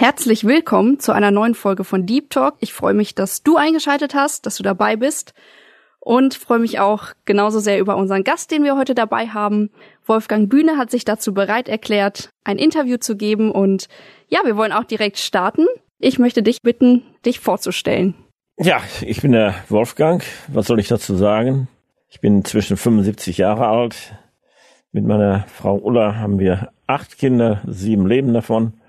Herzlich willkommen zu einer neuen Folge von Deep Talk. Ich freue mich, dass du eingeschaltet hast, dass du dabei bist und freue mich auch genauso sehr über unseren Gast, den wir heute dabei haben. Wolfgang Bühne hat sich dazu bereit erklärt, ein Interview zu geben und ja, wir wollen auch direkt starten. Ich möchte dich bitten, dich vorzustellen. Ja, ich bin der Wolfgang. Was soll ich dazu sagen? Ich bin inzwischen 75 Jahre alt. Mit meiner Frau Ulla haben wir acht Kinder, sieben leben davon.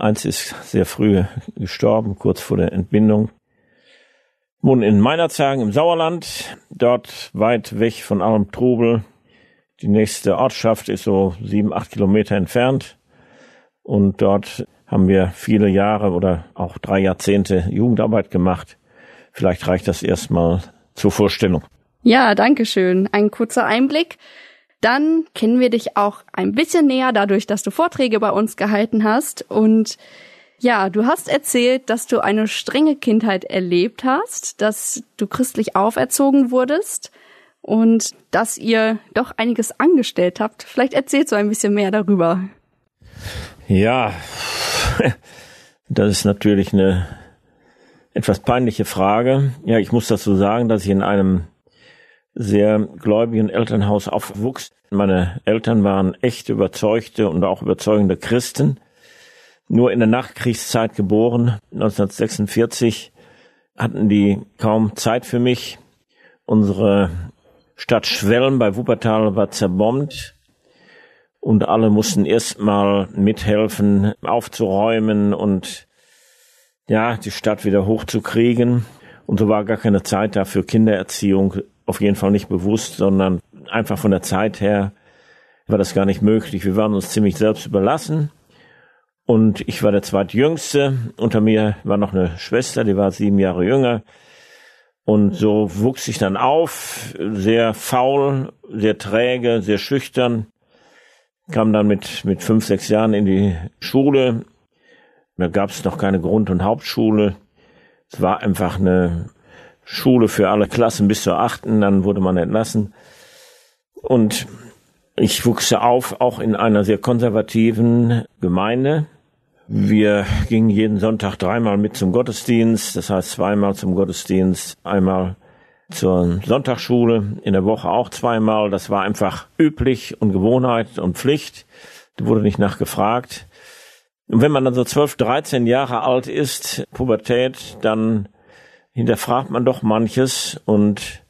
Eins ist sehr früh gestorben, kurz vor der Entbindung. Wohnen in Meinerzhagen im Sauerland, dort weit weg von allem Trubel. Die nächste Ortschaft ist so sieben, acht Kilometer entfernt. Und dort haben wir viele Jahre oder auch drei Jahrzehnte Jugendarbeit gemacht. Vielleicht reicht das erstmal zur Vorstellung. Ja, danke schön. Ein kurzer Einblick. Dann kennen wir dich auch ein bisschen näher dadurch, dass du Vorträge bei uns gehalten hast. Und ja, du hast erzählt, dass du eine strenge Kindheit erlebt hast, dass du christlich auferzogen wurdest und dass ihr doch einiges angestellt habt. Vielleicht erzählst du ein bisschen mehr darüber. Ja, das ist natürlich eine etwas peinliche Frage. Ja, ich muss dazu sagen, dass ich in einem sehr gläubigen Elternhaus aufwuchs. Meine Eltern waren echt überzeugte und auch überzeugende Christen. Nur in der Nachkriegszeit geboren, 1946, hatten die kaum Zeit für mich. Unsere Stadt Schwelm bei Wuppertal war zerbombt und alle mussten erstmal mithelfen, aufzuräumen und ja, die Stadt wieder hochzukriegen. Und so war gar keine Zeit da für Kindererziehung auf jeden Fall nicht bewusst, sondern einfach von der Zeit her war das gar nicht möglich. Wir waren uns ziemlich selbst überlassen. Und ich war der zweitjüngste. Unter mir war noch eine Schwester, die war sieben Jahre jünger. Und so wuchs ich dann auf, sehr faul, sehr träge, sehr schüchtern. Kam dann mit, mit fünf, sechs Jahren in die Schule. Da gab es noch keine Grund- und Hauptschule. Es war einfach eine Schule für alle Klassen bis zur achten, dann wurde man entlassen. Und ich wuchs auf, auch in einer sehr konservativen Gemeinde. Wir gingen jeden Sonntag dreimal mit zum Gottesdienst, das heißt zweimal zum Gottesdienst, einmal zur Sonntagsschule, in der Woche auch zweimal. Das war einfach üblich und Gewohnheit und Pflicht. Da wurde nicht nachgefragt. Und wenn man dann so zwölf, dreizehn Jahre alt ist, Pubertät, dann hinterfragt man doch manches und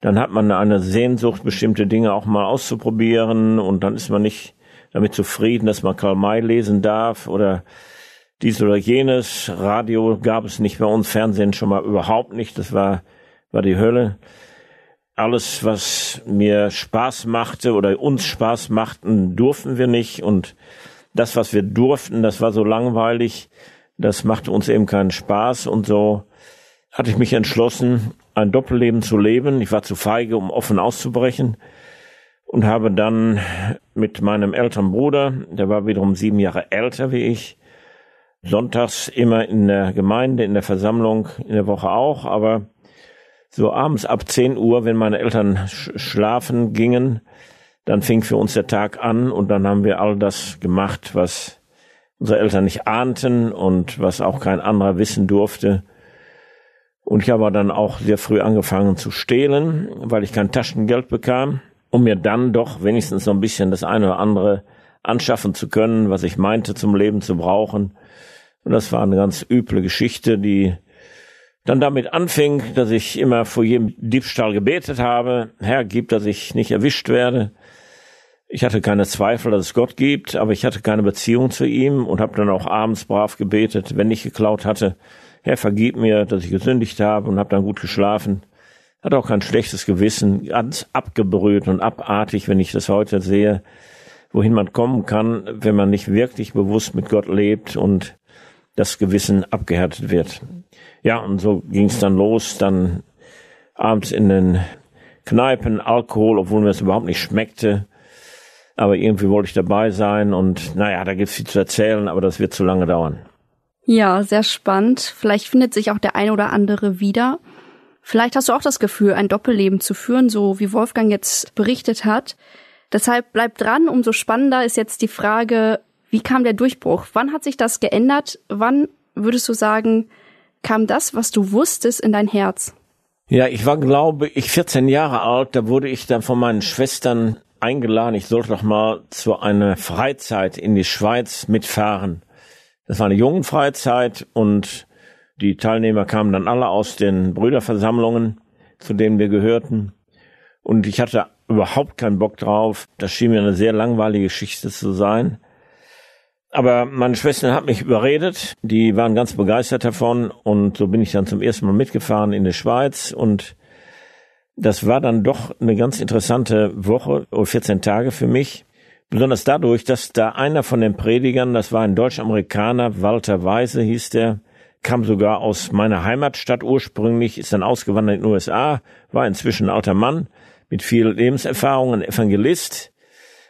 dann hat man eine Sehnsucht, bestimmte Dinge auch mal auszuprobieren und dann ist man nicht damit zufrieden, dass man Karl May lesen darf oder dies oder jenes. Radio gab es nicht bei uns, Fernsehen schon mal überhaupt nicht, das war, war die Hölle. Alles, was mir Spaß machte oder uns Spaß machten, durften wir nicht und das, was wir durften, das war so langweilig, das machte uns eben keinen Spaß und so hatte ich mich entschlossen, ein Doppelleben zu leben. Ich war zu feige, um offen auszubrechen und habe dann mit meinem älteren Bruder, der war wiederum sieben Jahre älter wie ich, sonntags immer in der Gemeinde, in der Versammlung, in der Woche auch, aber so abends ab 10 Uhr, wenn meine Eltern schlafen gingen, dann fing für uns der Tag an und dann haben wir all das gemacht, was unsere Eltern nicht ahnten und was auch kein anderer wissen durfte. Und ich habe dann auch sehr früh angefangen zu stehlen, weil ich kein Taschengeld bekam, um mir dann doch wenigstens so ein bisschen das eine oder andere anschaffen zu können, was ich meinte zum Leben zu brauchen. Und das war eine ganz üble Geschichte, die dann damit anfing, dass ich immer vor jedem Diebstahl gebetet habe, Herr, gib, dass ich nicht erwischt werde. Ich hatte keine Zweifel, dass es Gott gibt, aber ich hatte keine Beziehung zu ihm und habe dann auch abends brav gebetet, wenn ich geklaut hatte, Herr, vergib mir, dass ich gesündigt habe und habe dann gut geschlafen. Hat auch kein schlechtes Gewissen, ganz abgebrüht und abartig, wenn ich das heute sehe, wohin man kommen kann, wenn man nicht wirklich bewusst mit Gott lebt und das Gewissen abgehärtet wird. Ja, und so ging es dann los, dann abends in den Kneipen, Alkohol, obwohl mir das überhaupt nicht schmeckte. Aber irgendwie wollte ich dabei sein und naja, da gibt's viel zu erzählen, aber das wird zu lange dauern. Ja, sehr spannend. Vielleicht findet sich auch der ein oder andere wieder. Vielleicht hast du auch das Gefühl, ein Doppelleben zu führen, so wie Wolfgang jetzt berichtet hat. Deshalb bleib dran, umso spannender ist jetzt die Frage, wie kam der Durchbruch? Wann hat sich das geändert? Wann würdest du sagen, kam das, was du wusstest, in dein Herz? Ja, ich war, glaube ich, 14 Jahre alt. Da wurde ich dann von meinen Schwestern eingeladen. Ich sollte doch mal zu einer Freizeit in die Schweiz mitfahren. Das war eine Jungenfreizeit und die Teilnehmer kamen dann alle aus den Brüderversammlungen, zu denen wir gehörten. Und ich hatte überhaupt keinen Bock drauf. Das schien mir eine sehr langweilige Geschichte zu sein. Aber meine Schwester hat mich überredet. Die waren ganz begeistert davon. Und so bin ich dann zum ersten Mal mitgefahren in die Schweiz. Und das war dann doch eine ganz interessante Woche oder 14 Tage für mich. Besonders dadurch, dass da einer von den Predigern, das war ein Deutsch-Amerikaner, Walter Weise hieß der, kam sogar aus meiner Heimatstadt ursprünglich, ist dann ausgewandert in den USA, war inzwischen ein alter Mann mit viel Lebenserfahrung, ein Evangelist.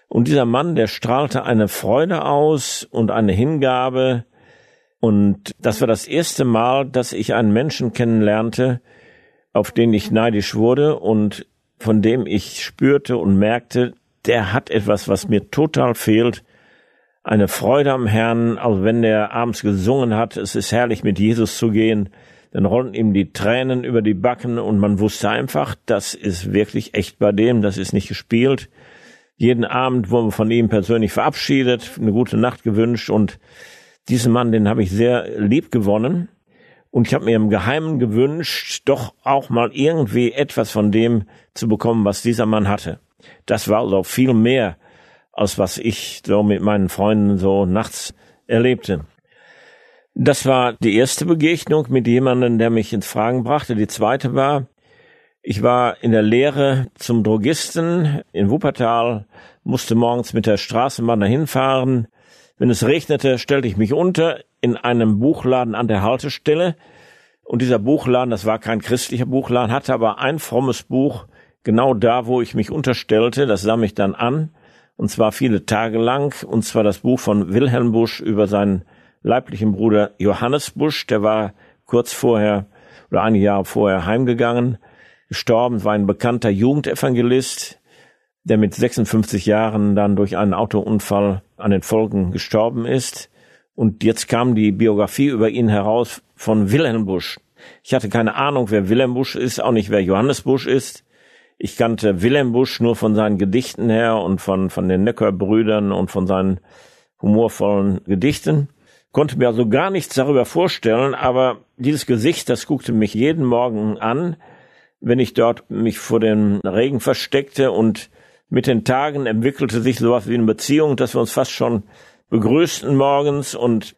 Und dieser Mann, der strahlte eine Freude aus und eine Hingabe. Und das war das erste Mal, dass ich einen Menschen kennenlernte, auf den ich neidisch wurde und von dem ich spürte und merkte, der hat etwas, was mir total fehlt. Eine Freude am Herrn, also wenn der abends gesungen hat, es ist herrlich mit Jesus zu gehen, dann rollten ihm die Tränen über die Backen und man wusste einfach, das ist wirklich echt bei dem, das ist nicht gespielt. Jeden Abend wurden wir von ihm persönlich verabschiedet, eine gute Nacht gewünscht und diesen Mann, den habe ich sehr lieb gewonnen. Und ich habe mir im Geheimen gewünscht, doch auch mal irgendwie etwas von dem zu bekommen, was dieser Mann hatte. Das war also viel mehr, als was ich so mit meinen Freunden so nachts erlebte. Das war die erste Begegnung mit jemandem, der mich ins Fragen brachte. Die zweite war, ich war in der Lehre zum Drogisten in Wuppertal, musste morgens mit der Straßenbahn dahin fahren. Wenn es regnete, stellte ich mich unter in einem Buchladen an der Haltestelle. Und dieser Buchladen, das war kein christlicher Buchladen, hatte aber ein frommes Buch genau da, wo ich mich unterstellte. Das sah mich dann an. Und zwar viele Tage lang. Und zwar das Buch von Wilhelm Busch über seinen leiblichen Bruder Johannes Busch. Der war kurz vorher oder einige Jahre vorher heimgegangen gestorben, war ein bekannter Jugendevangelist, der mit 56 Jahren dann durch einen Autounfall an den Folgen gestorben ist. Und jetzt kam die Biografie über ihn heraus von Wilhelm Busch. Ich hatte keine Ahnung, wer Wilhelm Busch ist, auch nicht wer Johannes Busch ist. Ich kannte Wilhelm Busch nur von seinen Gedichten her und von, von den Necker-Brüdern und von seinen humorvollen Gedichten. Konnte mir also gar nichts darüber vorstellen, aber dieses Gesicht, das guckte mich jeden Morgen an wenn ich dort mich vor den Regen versteckte und mit den Tagen entwickelte sich sowas wie eine Beziehung, dass wir uns fast schon begrüßten morgens und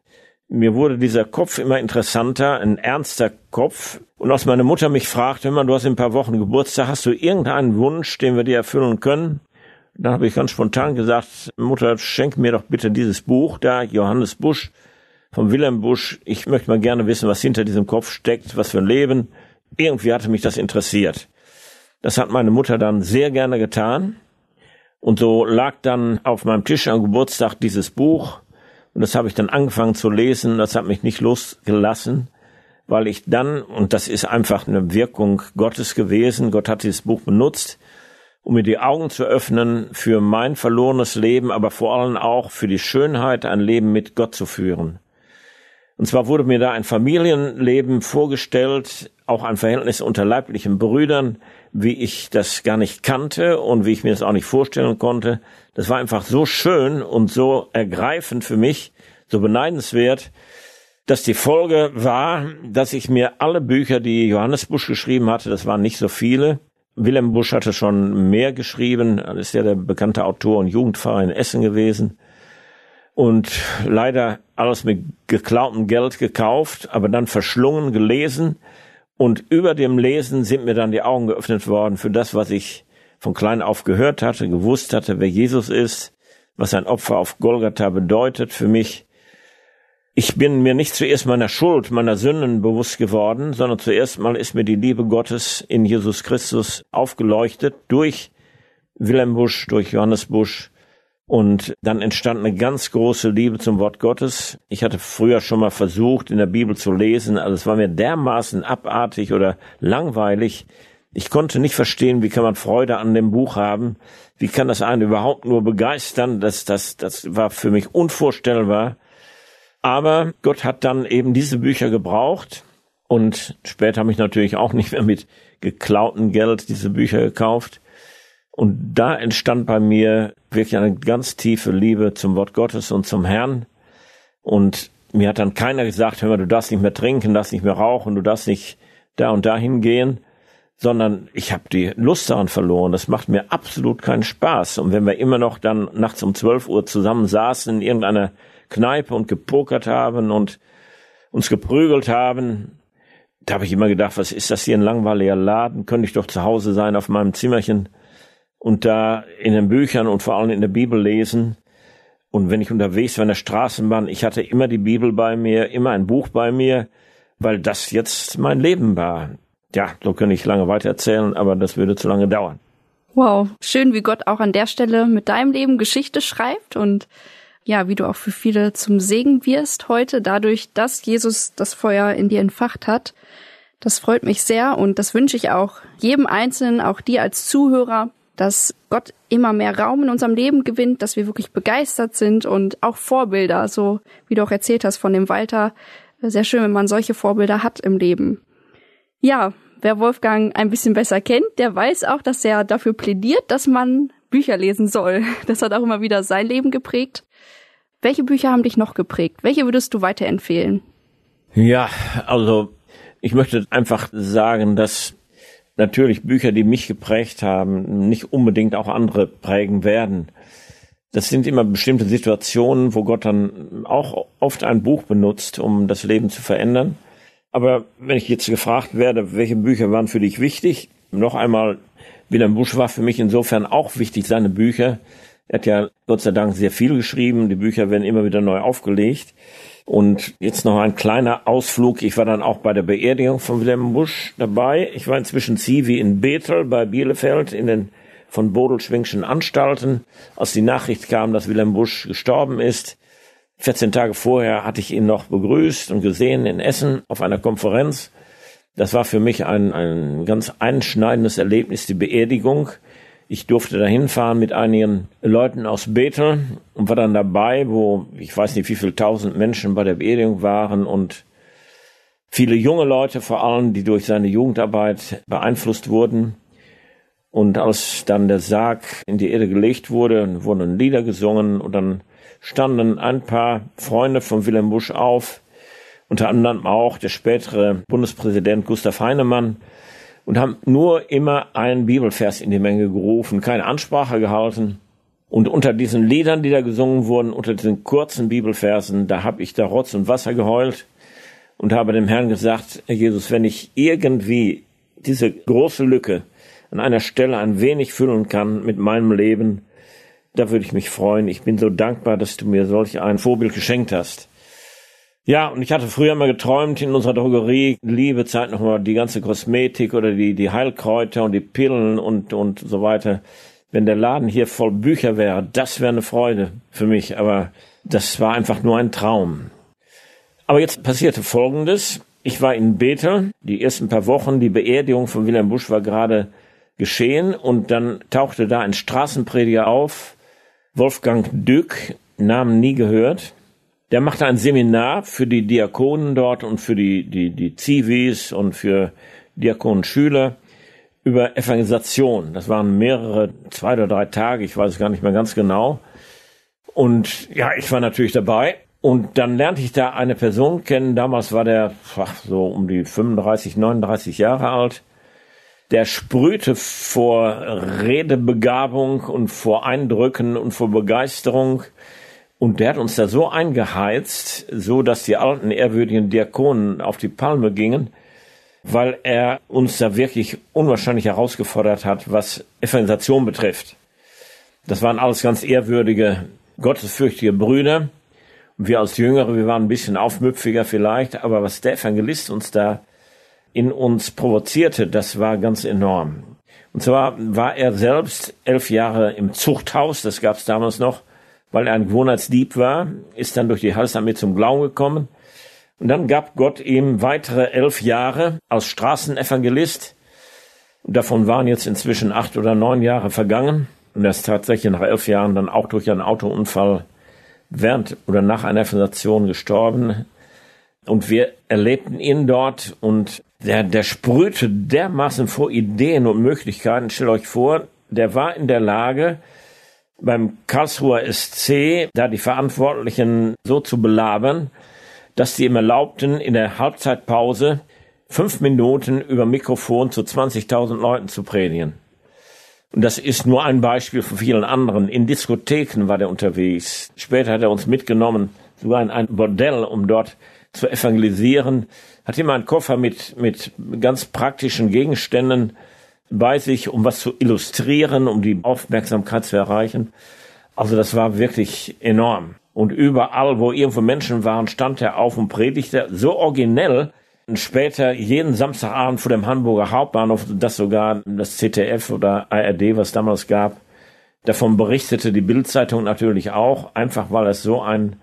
mir wurde dieser Kopf immer interessanter, ein ernster Kopf. Und als meine Mutter mich fragte, immer, du hast in ein paar Wochen Geburtstag, hast du irgendeinen Wunsch, den wir dir erfüllen können? Dann habe ich ganz spontan gesagt, Mutter, schenk mir doch bitte dieses Buch da, Johannes Busch, von Wilhelm Busch. Ich möchte mal gerne wissen, was hinter diesem Kopf steckt, was für ein Leben. Irgendwie hatte mich das interessiert. Das hat meine Mutter dann sehr gerne getan. Und so lag dann auf meinem Tisch am Geburtstag dieses Buch. Und das habe ich dann angefangen zu lesen. Das hat mich nicht losgelassen, weil ich dann, und das ist einfach eine Wirkung Gottes gewesen, Gott hat dieses Buch benutzt, um mir die Augen zu öffnen für mein verlorenes Leben, aber vor allem auch für die Schönheit, ein Leben mit Gott zu führen. Und zwar wurde mir da ein Familienleben vorgestellt, auch ein Verhältnis unter leiblichen Brüdern, wie ich das gar nicht kannte und wie ich mir das auch nicht vorstellen konnte. Das war einfach so schön und so ergreifend für mich, so beneidenswert, dass die Folge war, dass ich mir alle Bücher, die Johannes Busch geschrieben hatte, das waren nicht so viele, Wilhelm Busch hatte schon mehr geschrieben, ist ja der bekannte Autor und Jugendpfarrer in Essen gewesen und leider alles mit geklautem Geld gekauft, aber dann verschlungen, gelesen. Und über dem Lesen sind mir dann die Augen geöffnet worden für das, was ich von klein auf gehört hatte, gewusst hatte, wer Jesus ist, was ein Opfer auf Golgatha bedeutet für mich. ich bin mir nicht zuerst meiner Schuld, meiner Sünden bewusst geworden, sondern zuerst mal ist mir die Liebe Gottes in Jesus Christus aufgeleuchtet durch Wilhelm Busch, durch Johannes Busch. Und dann entstand eine ganz große Liebe zum Wort Gottes. Ich hatte früher schon mal versucht, in der Bibel zu lesen, also es war mir dermaßen abartig oder langweilig. Ich konnte nicht verstehen, wie kann man Freude an dem Buch haben? Wie kann das einen überhaupt nur begeistern? Das, das, das war für mich unvorstellbar. Aber Gott hat dann eben diese Bücher gebraucht und später habe ich natürlich auch nicht mehr mit geklautem Geld diese Bücher gekauft. Und da entstand bei mir wirklich eine ganz tiefe Liebe zum Wort Gottes und zum Herrn. Und mir hat dann keiner gesagt, hör mal, du darfst nicht mehr trinken, darfst nicht mehr rauchen, du darfst nicht da und dahin gehen, sondern ich habe die Lust daran verloren. Das macht mir absolut keinen Spaß. Und wenn wir immer noch dann nachts um 12 Uhr zusammen saßen in irgendeiner Kneipe und gepokert haben und uns geprügelt haben. Da habe ich immer gedacht, was ist das hier ein langweiliger Laden? Könnte ich doch zu Hause sein auf meinem Zimmerchen und da in den Büchern und vor allem in der Bibel lesen. Und wenn ich unterwegs war in der Straßenbahn, ich hatte immer die Bibel bei mir, immer ein Buch bei mir, weil das jetzt mein Leben war. Ja, so könnte ich lange weiter erzählen, aber das würde zu lange dauern. Wow, schön, wie Gott auch an der Stelle mit deinem Leben Geschichte schreibt und ja, wie du auch für viele zum Segen wirst heute, dadurch, dass Jesus das Feuer in dir entfacht hat. Das freut mich sehr und das wünsche ich auch jedem Einzelnen, auch dir als Zuhörer, dass Gott immer mehr Raum in unserem Leben gewinnt, dass wir wirklich begeistert sind und auch Vorbilder, so wie du auch erzählt hast von dem Walter. Sehr schön, wenn man solche Vorbilder hat im Leben. Ja, wer Wolfgang ein bisschen besser kennt, der weiß auch, dass er dafür plädiert, dass man Bücher lesen soll. Das hat auch immer wieder sein Leben geprägt. Welche Bücher haben dich noch geprägt? Welche würdest du weiterempfehlen? Ja, also ich möchte einfach sagen, dass natürlich Bücher, die mich geprägt haben, nicht unbedingt auch andere prägen werden. Das sind immer bestimmte Situationen, wo Gott dann auch oft ein Buch benutzt, um das Leben zu verändern. Aber wenn ich jetzt gefragt werde, welche Bücher waren für dich wichtig, noch einmal, Wilhelm Busch war für mich insofern auch wichtig, seine Bücher, er hat ja Gott sei Dank sehr viel geschrieben. Die Bücher werden immer wieder neu aufgelegt. Und jetzt noch ein kleiner Ausflug. Ich war dann auch bei der Beerdigung von Wilhelm Busch dabei. Ich war inzwischen Zivi in Bethel bei Bielefeld in den von Bodelschwingschen Anstalten. Als die Nachricht kam, dass Wilhelm Busch gestorben ist, 14 Tage vorher hatte ich ihn noch begrüßt und gesehen in Essen auf einer Konferenz. Das war für mich ein, ein ganz einschneidendes Erlebnis, die Beerdigung. Ich durfte da hinfahren mit einigen Leuten aus Bethel und war dann dabei, wo ich weiß nicht, wie viele tausend Menschen bei der Beerdigung waren und viele junge Leute vor allem, die durch seine Jugendarbeit beeinflusst wurden. Und als dann der Sarg in die Erde gelegt wurde, wurden Lieder gesungen und dann standen ein paar Freunde von Wilhelm Busch auf, unter anderem auch der spätere Bundespräsident Gustav Heinemann, und haben nur immer einen Bibelvers in die Menge gerufen, keine Ansprache gehalten. Und unter diesen Liedern, die da gesungen wurden, unter diesen kurzen Bibelversen, da habe ich da Rotz und Wasser geheult und habe dem Herrn gesagt, Herr Jesus, wenn ich irgendwie diese große Lücke an einer Stelle ein wenig füllen kann mit meinem Leben, da würde ich mich freuen. Ich bin so dankbar, dass du mir solch ein Vorbild geschenkt hast. Ja, und ich hatte früher mal geträumt in unserer Drogerie, liebe Zeit nochmal die ganze Kosmetik oder die, die Heilkräuter und die Pillen und, und so weiter. Wenn der Laden hier voll Bücher wäre, das wäre eine Freude für mich, aber das war einfach nur ein Traum. Aber jetzt passierte Folgendes. Ich war in Bethel, die ersten paar Wochen, die Beerdigung von Wilhelm Busch war gerade geschehen und dann tauchte da ein Straßenprediger auf, Wolfgang Dück, Namen nie gehört, der machte ein Seminar für die Diakonen dort und für die, die, die Zivis und für Diakonenschüler über Evangelisation. Das waren mehrere, zwei oder drei Tage, ich weiß es gar nicht mehr ganz genau. Und ja, ich war natürlich dabei. Und dann lernte ich da eine Person kennen. Damals war der ach, so um die 35, 39 Jahre alt. Der sprühte vor Redebegabung und vor Eindrücken und vor Begeisterung. Und der hat uns da so eingeheizt, so dass die alten ehrwürdigen Diakonen auf die Palme gingen, weil er uns da wirklich unwahrscheinlich herausgefordert hat, was Evangelisation betrifft. Das waren alles ganz ehrwürdige, gottesfürchtige Brüder. Wir als Jüngere, wir waren ein bisschen aufmüpfiger vielleicht, aber was der Evangelist uns da in uns provozierte, das war ganz enorm. Und zwar war er selbst elf Jahre im Zuchthaus, das gab es damals noch, weil er ein Gewohnheitsdieb war, ist dann durch die Halsarmee zum Glauben gekommen. Und dann gab Gott ihm weitere elf Jahre als Straßenevangelist. Davon waren jetzt inzwischen acht oder neun Jahre vergangen. Und er ist tatsächlich nach elf Jahren dann auch durch einen Autounfall während oder nach einer Evangelisation gestorben. Und wir erlebten ihn dort und der, der sprühte dermaßen vor Ideen und Möglichkeiten. Stellt euch vor, der war in der Lage, beim Karlsruher SC da die Verantwortlichen so zu belabern, dass die ihm erlaubten, in der Halbzeitpause fünf Minuten über Mikrofon zu 20.000 Leuten zu predigen. Und das ist nur ein Beispiel von vielen anderen. In Diskotheken war der unterwegs. Später hat er uns mitgenommen, sogar in ein Bordell, um dort zu evangelisieren. Hat immer einen Koffer mit, mit ganz praktischen Gegenständen bei sich, um was zu illustrieren, um die Aufmerksamkeit zu erreichen. Also das war wirklich enorm. Und überall, wo irgendwo Menschen waren, stand er auf und predigte so originell. Und später jeden Samstagabend vor dem Hamburger Hauptbahnhof, das sogar das ZDF oder ARD, was damals gab, davon berichtete die Bildzeitung natürlich auch, einfach weil es so ein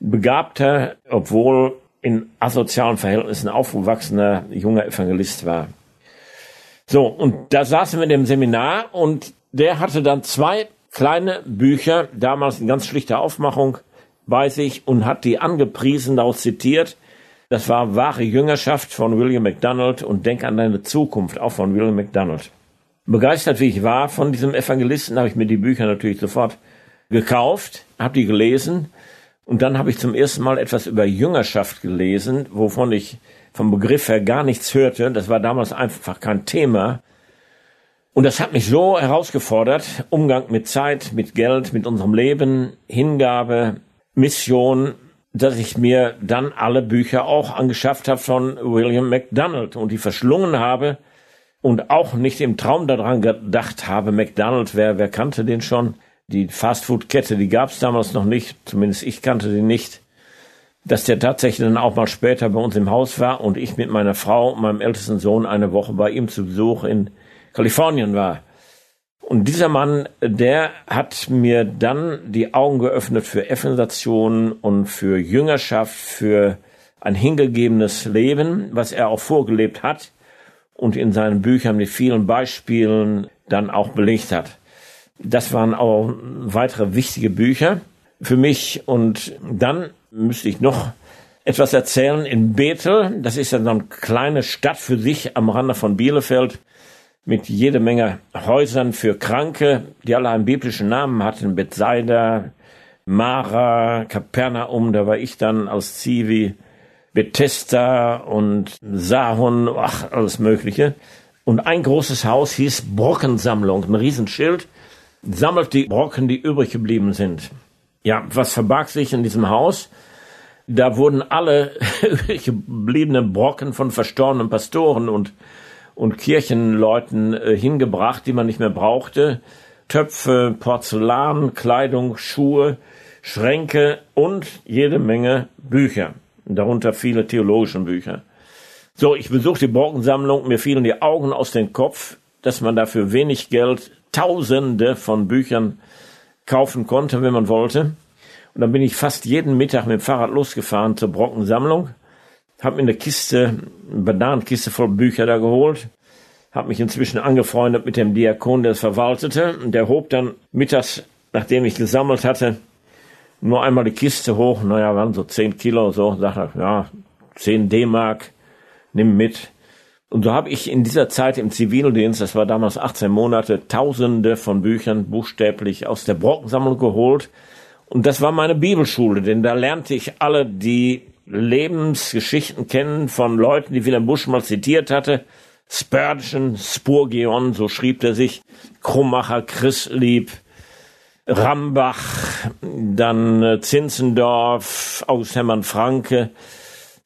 begabter, obwohl in asozialen Verhältnissen aufgewachsener junger Evangelist war. So, und da saßen wir in dem Seminar und der hatte dann zwei kleine Bücher, damals in ganz schlichter Aufmachung bei sich und hat die angepriesen, daraus zitiert. Das war wahre Jüngerschaft von William MacDonald und Denk an deine Zukunft, auch von William MacDonald. Begeistert wie ich war von diesem Evangelisten, habe ich mir die Bücher natürlich sofort gekauft, habe die gelesen und dann habe ich zum ersten Mal etwas über Jüngerschaft gelesen, wovon ich vom Begriff her gar nichts hörte. Das war damals einfach kein Thema. Und das hat mich so herausgefordert. Umgang mit Zeit, mit Geld, mit unserem Leben, Hingabe, Mission, dass ich mir dann alle Bücher auch angeschafft habe von William McDonald und die verschlungen habe und auch nicht im Traum daran gedacht habe, McDonald, wer, wer kannte den schon? Die Fastfood-Kette, die gab es damals noch nicht, zumindest ich kannte die nicht dass der tatsächlich dann auch mal später bei uns im Haus war und ich mit meiner Frau meinem ältesten Sohn eine Woche bei ihm zu Besuch in Kalifornien war. Und dieser Mann, der hat mir dann die Augen geöffnet für Evangelisation und für Jüngerschaft, für ein hingegebenes Leben, was er auch vorgelebt hat und in seinen Büchern mit vielen Beispielen dann auch belegt hat. Das waren auch weitere wichtige Bücher für mich. Und dann müsste ich noch etwas erzählen in Bethel. Das ist ja so eine kleine Stadt für sich am Rande von Bielefeld mit jede Menge Häusern für Kranke, die alle einen biblischen Namen hatten. Bethsaida, Mara, Kapernaum, da war ich dann als Zivi, Bethesda und Sahon, ach, alles Mögliche. Und ein großes Haus hieß Brockensammlung, ein Riesenschild, sammelt die Brocken, die übrig geblieben sind. Ja, was verbarg sich in diesem Haus? Da wurden alle gebliebenen Brocken von verstorbenen Pastoren und, und Kirchenleuten äh, hingebracht, die man nicht mehr brauchte. Töpfe, Porzellan, Kleidung, Schuhe, Schränke und jede Menge Bücher. Darunter viele theologische Bücher. So, ich besuchte die Brockensammlung, mir fielen die Augen aus dem Kopf, dass man dafür wenig Geld Tausende von Büchern kaufen konnte, wenn man wollte. Und dann bin ich fast jeden Mittag mit dem Fahrrad losgefahren zur Brockensammlung, habe mir eine Kiste, eine Bananenkiste voll Bücher da geholt, habe mich inzwischen angefreundet mit dem Diakon, der es verwaltete, und der hob dann mittags, nachdem ich gesammelt hatte, nur einmal die Kiste hoch, naja, waren so zehn Kilo, so, sagte er, ja, zehn D-Mark, nimm mit. Und so habe ich in dieser Zeit im Zivildienst, das war damals 18 Monate, tausende von Büchern buchstäblich aus der Brockensammlung geholt. Und das war meine Bibelschule, denn da lernte ich alle die Lebensgeschichten kennen von Leuten, die Wilhelm Busch mal zitiert hatte. Spurgeon, Spurgeon, so schrieb er sich, Krummacher, Christlieb, Rambach, dann äh, Zinzendorf, Hermann Franke,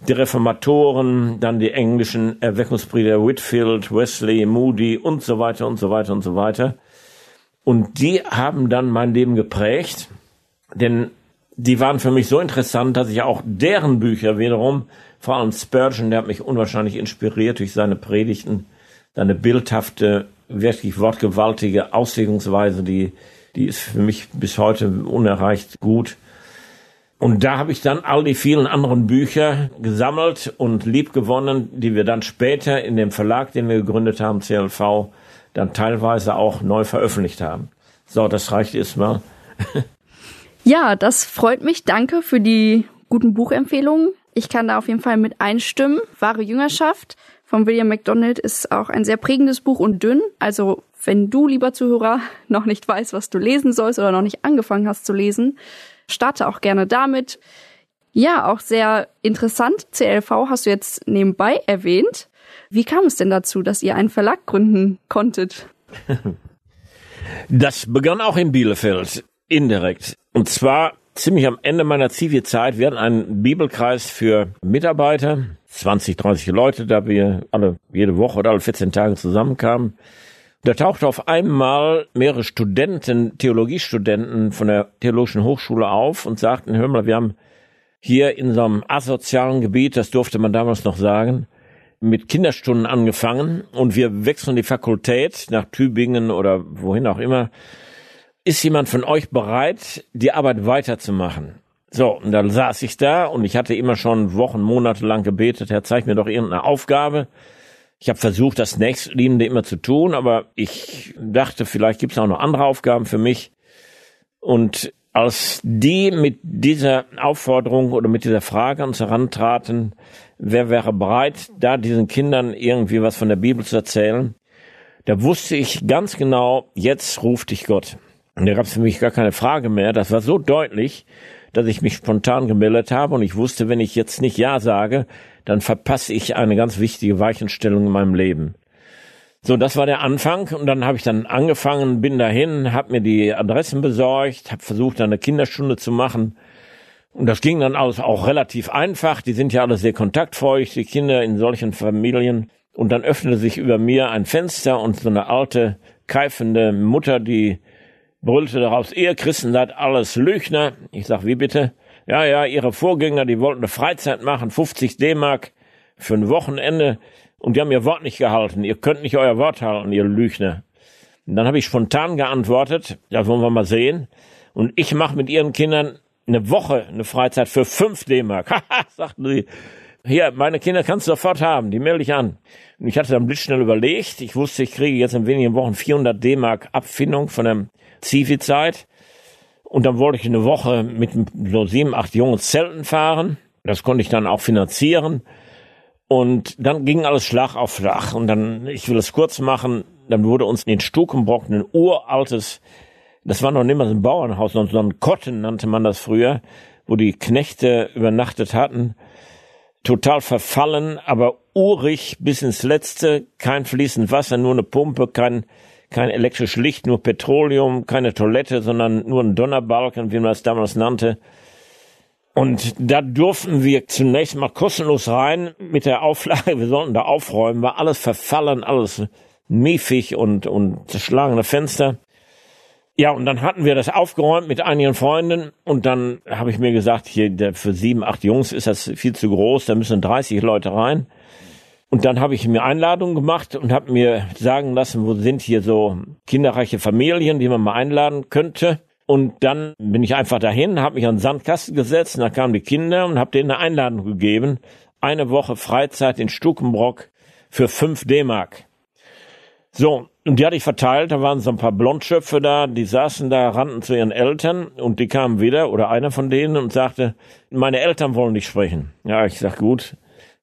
die Reformatoren, dann die englischen Erweckungsbrüder Whitfield, Wesley, Moody und so weiter und so weiter und so weiter. Und die haben dann mein Leben geprägt, denn die waren für mich so interessant, dass ich auch deren Bücher wiederum, vor allem Spurgeon, der hat mich unwahrscheinlich inspiriert durch seine Predigten, seine bildhafte, wirklich wortgewaltige Auslegungsweise, die, die ist für mich bis heute unerreicht gut. Und da habe ich dann all die vielen anderen Bücher gesammelt und liebgewonnen, die wir dann später in dem Verlag, den wir gegründet haben, CLV, dann teilweise auch neu veröffentlicht haben. So, das reicht erstmal. ja, das freut mich. Danke für die guten Buchempfehlungen. Ich kann da auf jeden Fall mit einstimmen. Wahre Jüngerschaft von William MacDonald ist auch ein sehr prägendes Buch und dünn. Also wenn du, lieber Zuhörer, noch nicht weißt, was du lesen sollst oder noch nicht angefangen hast zu lesen, starte auch gerne damit. Ja, auch sehr interessant. CLV hast du jetzt nebenbei erwähnt. Wie kam es denn dazu, dass ihr einen Verlag gründen konntet? Das begann auch in Bielefeld, indirekt. Und zwar ziemlich am Ende meiner Zivilzeit. Wir hatten einen Bibelkreis für Mitarbeiter, 20, 30 Leute, da wir alle jede Woche oder alle 14 Tage zusammenkamen. Da tauchte auf einmal mehrere Studenten, Theologiestudenten von der Theologischen Hochschule auf und sagten, hör mal, wir haben hier in so einem asozialen Gebiet, das durfte man damals noch sagen, mit Kinderstunden angefangen und wir wechseln die Fakultät nach Tübingen oder wohin auch immer. Ist jemand von euch bereit, die Arbeit weiterzumachen? So, und dann saß ich da und ich hatte immer schon Wochen, Monate lang gebetet, Herr, zeig mir doch irgendeine Aufgabe. Ich habe versucht, das Nächstliebende immer zu tun, aber ich dachte, vielleicht gibt es auch noch andere Aufgaben für mich. Und als die mit dieser Aufforderung oder mit dieser Frage an uns herantraten, wer wäre bereit, da diesen Kindern irgendwie was von der Bibel zu erzählen, da wusste ich ganz genau, jetzt ruft dich Gott. Und da gab es für mich gar keine Frage mehr. Das war so deutlich, dass ich mich spontan gemeldet habe und ich wusste, wenn ich jetzt nicht Ja sage, dann verpasse ich eine ganz wichtige Weichenstellung in meinem Leben. So, das war der Anfang und dann habe ich dann angefangen, bin dahin, habe mir die Adressen besorgt, habe versucht, eine Kinderstunde zu machen und das ging dann alles auch relativ einfach. Die sind ja alle sehr kontaktfeucht, die Kinder in solchen Familien. Und dann öffnete sich über mir ein Fenster und so eine alte, keifende Mutter, die brüllte daraus, ihr Christen seid alles Lügner. Ich sag, wie bitte? Ja, ja, ihre Vorgänger, die wollten eine Freizeit machen, 50 D-Mark für ein Wochenende und die haben ihr Wort nicht gehalten. Ihr könnt nicht euer Wort halten, ihr Lügner. Und dann habe ich spontan geantwortet, das wollen wir mal sehen. Und ich mache mit ihren Kindern eine Woche eine Freizeit für 5 D-Mark. Haha, sagten sie. Hier, meine Kinder kannst du sofort haben, die melde ich an. Und ich hatte dann blitzschnell überlegt, ich wusste, ich kriege jetzt in wenigen Wochen 400 D-Mark Abfindung von der Zivi-Zeit. Und dann wollte ich eine Woche mit so sieben, acht jungen Zelten fahren. Das konnte ich dann auch finanzieren. Und dann ging alles Schlag auf Schlag. Und dann, ich will es kurz machen, dann wurde uns in Stukenbrock ein uraltes, das war noch nicht mal so ein Bauernhaus, sondern Kotten nannte man das früher, wo die Knechte übernachtet hatten. Total verfallen, aber urig bis ins Letzte, kein fließend Wasser, nur eine Pumpe, kein kein elektrisches Licht, nur Petroleum, keine Toilette, sondern nur ein Donnerbalken, wie man das damals nannte. Und da durften wir zunächst mal kostenlos rein mit der Auflage, wir sollten da aufräumen, war alles verfallen, alles miefig und, und zerschlagene Fenster. Ja, und dann hatten wir das aufgeräumt mit einigen Freunden und dann habe ich mir gesagt, hier für sieben, acht Jungs ist das viel zu groß, da müssen 30 Leute rein. Und dann habe ich mir Einladungen gemacht und habe mir sagen lassen, wo sind hier so kinderreiche Familien, die man mal einladen könnte. Und dann bin ich einfach dahin, habe mich an den Sandkasten gesetzt, und da kamen die Kinder und habe denen eine Einladung gegeben. Eine Woche Freizeit in Stukenbrock für fünf D-Mark. So, und die hatte ich verteilt, da waren so ein paar Blondschöpfe da, die saßen da, rannten zu ihren Eltern und die kamen wieder, oder einer von denen, und sagte, meine Eltern wollen nicht sprechen. Ja, ich sag gut,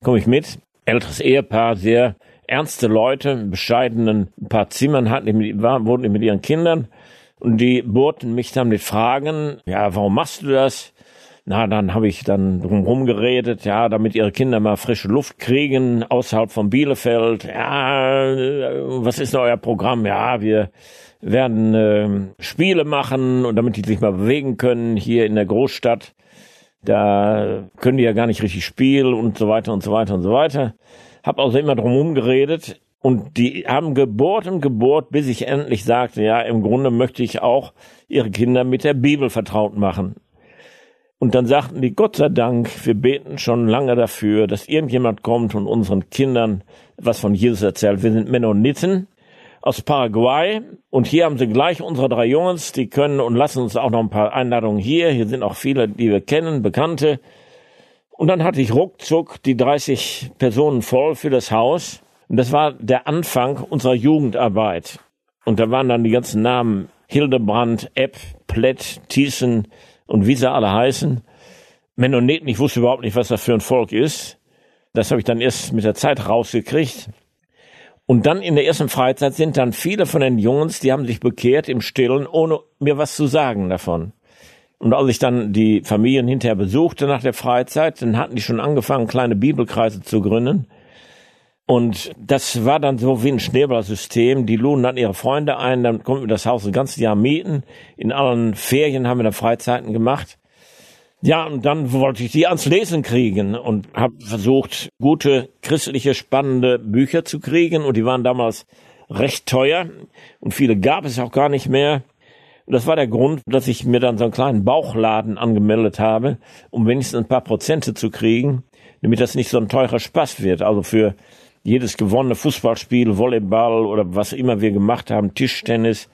komme ich mit älteres Ehepaar, sehr ernste Leute, bescheidenen ein paar Zimmern hatten, die waren, wohnten mit ihren Kindern und die bohrten mich dann mit Fragen, ja, warum machst du das? Na, dann habe ich dann drumherum geredet, ja, damit ihre Kinder mal frische Luft kriegen außerhalb von Bielefeld. Ja, was ist denn euer Programm? Ja, wir werden äh, Spiele machen und damit die sich mal bewegen können hier in der Großstadt da können die ja gar nicht richtig spielen und so weiter und so weiter und so weiter. Hab also immer drumherum geredet und die haben gebohrt und gebohrt, bis ich endlich sagte, ja, im Grunde möchte ich auch ihre Kinder mit der Bibel vertraut machen. Und dann sagten die, Gott sei Dank, wir beten schon lange dafür, dass irgendjemand kommt und unseren Kindern was von Jesus erzählt. Wir sind Mennoniten aus Paraguay und hier haben sie gleich unsere drei Jungs, die können und lassen uns auch noch ein paar Einladungen hier. Hier sind auch viele, die wir kennen, Bekannte. Und dann hatte ich ruckzuck die 30 Personen voll für das Haus. Und das war der Anfang unserer Jugendarbeit. Und da waren dann die ganzen Namen Hildebrand, Epp, Plett, Thiessen und wie sie alle heißen. Mennoniten, ich wusste überhaupt nicht, was das für ein Volk ist. Das habe ich dann erst mit der Zeit rausgekriegt. Und dann in der ersten Freizeit sind dann viele von den Jungs, die haben sich bekehrt im Stillen, ohne mir was zu sagen davon. Und als ich dann die Familien hinterher besuchte nach der Freizeit, dann hatten die schon angefangen, kleine Bibelkreise zu gründen. Und das war dann so wie ein Schneeballsystem. Die luden dann ihre Freunde ein, dann konnten wir das Haus ein ganzes Jahr mieten. In allen Ferien haben wir da Freizeiten gemacht. Ja, und dann wollte ich die ans Lesen kriegen und habe versucht, gute, christliche, spannende Bücher zu kriegen. Und die waren damals recht teuer und viele gab es auch gar nicht mehr. Und das war der Grund, dass ich mir dann so einen kleinen Bauchladen angemeldet habe, um wenigstens ein paar Prozente zu kriegen, damit das nicht so ein teurer Spaß wird. Also für jedes gewonnene Fußballspiel, Volleyball oder was immer wir gemacht haben, Tischtennis,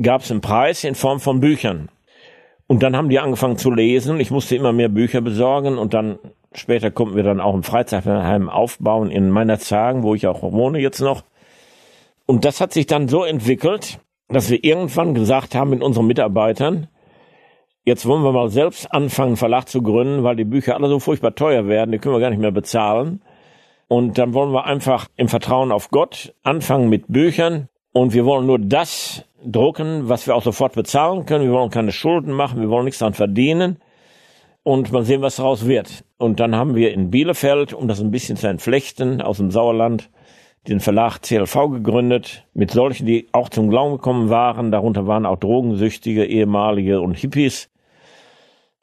gab es einen Preis in Form von Büchern. Und dann haben die angefangen zu lesen. Ich musste immer mehr Bücher besorgen und dann später konnten wir dann auch ein Freizeitheim aufbauen in meiner Zagen, wo ich auch wohne jetzt noch. Und das hat sich dann so entwickelt, dass wir irgendwann gesagt haben mit unseren Mitarbeitern, jetzt wollen wir mal selbst anfangen, einen Verlag zu gründen, weil die Bücher alle so furchtbar teuer werden, die können wir gar nicht mehr bezahlen. Und dann wollen wir einfach im Vertrauen auf Gott anfangen mit Büchern. Und wir wollen nur das drucken, was wir auch sofort bezahlen können. Wir wollen keine Schulden machen, wir wollen nichts daran verdienen. Und mal sehen, was daraus wird. Und dann haben wir in Bielefeld, um das ein bisschen zu entflechten, aus dem Sauerland, den Verlag CLV gegründet, mit solchen, die auch zum Glauben gekommen waren. Darunter waren auch Drogensüchtige, ehemalige und Hippies.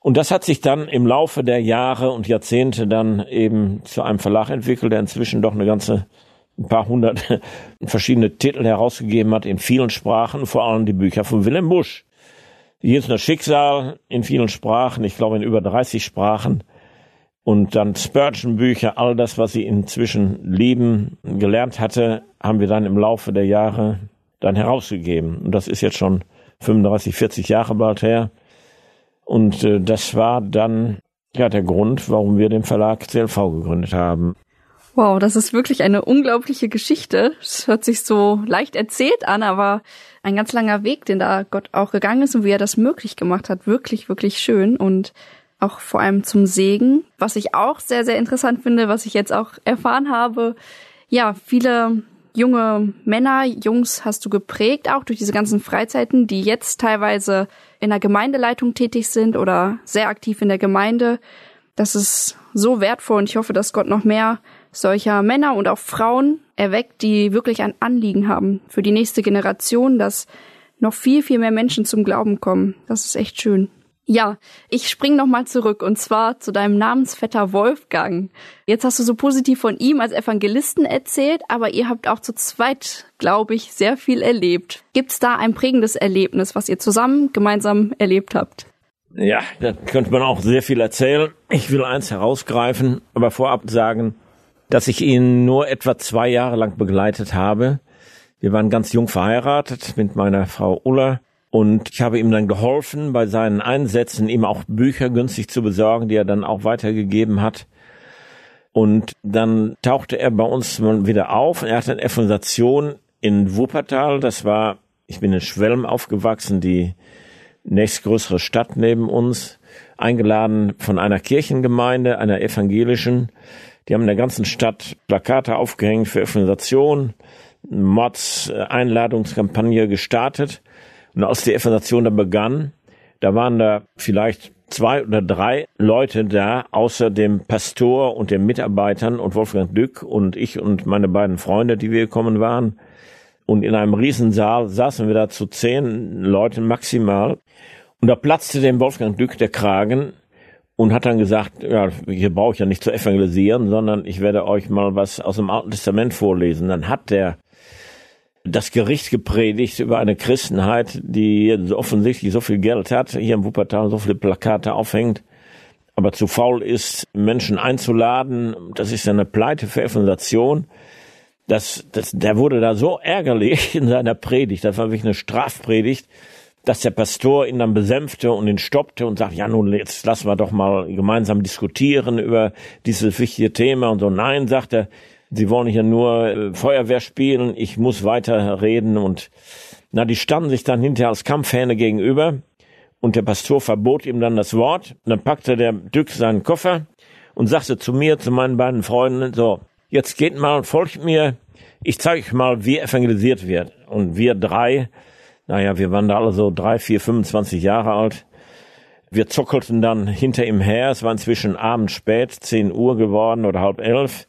Und das hat sich dann im Laufe der Jahre und Jahrzehnte dann eben zu einem Verlag entwickelt, der inzwischen doch eine ganze ein paar hundert verschiedene Titel herausgegeben hat in vielen Sprachen, vor allem die Bücher von Willem Busch. Hier ist das Schicksal in vielen Sprachen, ich glaube in über 30 Sprachen. Und dann Spurgeon-Bücher, all das, was sie inzwischen lieben, gelernt hatte, haben wir dann im Laufe der Jahre dann herausgegeben. Und das ist jetzt schon 35, 40 Jahre bald her. Und äh, das war dann ja der Grund, warum wir den Verlag CLV gegründet haben. Wow, das ist wirklich eine unglaubliche Geschichte. Es hört sich so leicht erzählt an, aber ein ganz langer Weg, den da Gott auch gegangen ist und wie er das möglich gemacht hat. Wirklich, wirklich schön und auch vor allem zum Segen. Was ich auch sehr, sehr interessant finde, was ich jetzt auch erfahren habe. Ja, viele junge Männer, Jungs hast du geprägt, auch durch diese ganzen Freizeiten, die jetzt teilweise in der Gemeindeleitung tätig sind oder sehr aktiv in der Gemeinde. Das ist so wertvoll und ich hoffe, dass Gott noch mehr solcher Männer und auch Frauen erweckt, die wirklich ein Anliegen haben für die nächste Generation, dass noch viel, viel mehr Menschen zum Glauben kommen. Das ist echt schön. Ja, ich spring noch mal zurück und zwar zu deinem Namensvetter Wolfgang. Jetzt hast du so positiv von ihm als Evangelisten erzählt, aber ihr habt auch zu zweit, glaube ich, sehr viel erlebt. Gibt's da ein prägendes Erlebnis, was ihr zusammen gemeinsam erlebt habt? Ja, da könnte man auch sehr viel erzählen. Ich will eins herausgreifen, aber vorab sagen, dass ich ihn nur etwa zwei Jahre lang begleitet habe. Wir waren ganz jung verheiratet mit meiner Frau Ulla und ich habe ihm dann geholfen, bei seinen Einsätzen ihm auch Bücher günstig zu besorgen, die er dann auch weitergegeben hat. Und dann tauchte er bei uns wieder auf. Er hatte eine Evangelisation in Wuppertal. Das war, ich bin in Schwelm aufgewachsen, die nächstgrößere Stadt neben uns, eingeladen von einer Kirchengemeinde, einer evangelischen. Die haben in der ganzen Stadt Plakate aufgehängt für Evangelisation, Mods, Einladungskampagne gestartet. Und als die Evangelisation dann begann, da waren da vielleicht zwei oder drei Leute da, außer dem Pastor und den Mitarbeitern und Wolfgang Dück und ich und meine beiden Freunde, die wir gekommen waren. Und in einem Riesensaal saßen wir da zu zehn Leuten maximal. Und da platzte dem Wolfgang Dück der Kragen und hat dann gesagt, ja, hier brauche ich ja nicht zu evangelisieren, sondern ich werde euch mal was aus dem Alten Testament vorlesen. Dann hat der das Gericht gepredigt über eine Christenheit, die offensichtlich so viel Geld hat, hier im Wuppertal so viele Plakate aufhängt aber zu faul ist, Menschen einzuladen. Das ist eine Pleite für Evangelisation. Das, das, der wurde da so ärgerlich in seiner Predigt, das war wirklich eine Strafpredigt, dass der Pastor ihn dann besänfte und ihn stoppte und sagt, ja nun, jetzt lassen wir doch mal gemeinsam diskutieren über dieses wichtige Thema. Und so, nein, sagt er, Sie wollen hier nur äh, Feuerwehr spielen, ich muss weiter reden. Und na, die standen sich dann hinterher als Kampfhähne gegenüber. Und der Pastor verbot ihm dann das Wort. Und dann packte der Dück seinen Koffer und sagte zu mir, zu meinen beiden Freunden, so, jetzt geht mal, folgt mir, ich zeige euch mal, wie evangelisiert wird. Und wir drei, naja, wir waren da alle so drei, vier, 25 Jahre alt. Wir zockelten dann hinter ihm her. Es war inzwischen abends spät, 10 Uhr geworden oder halb elf.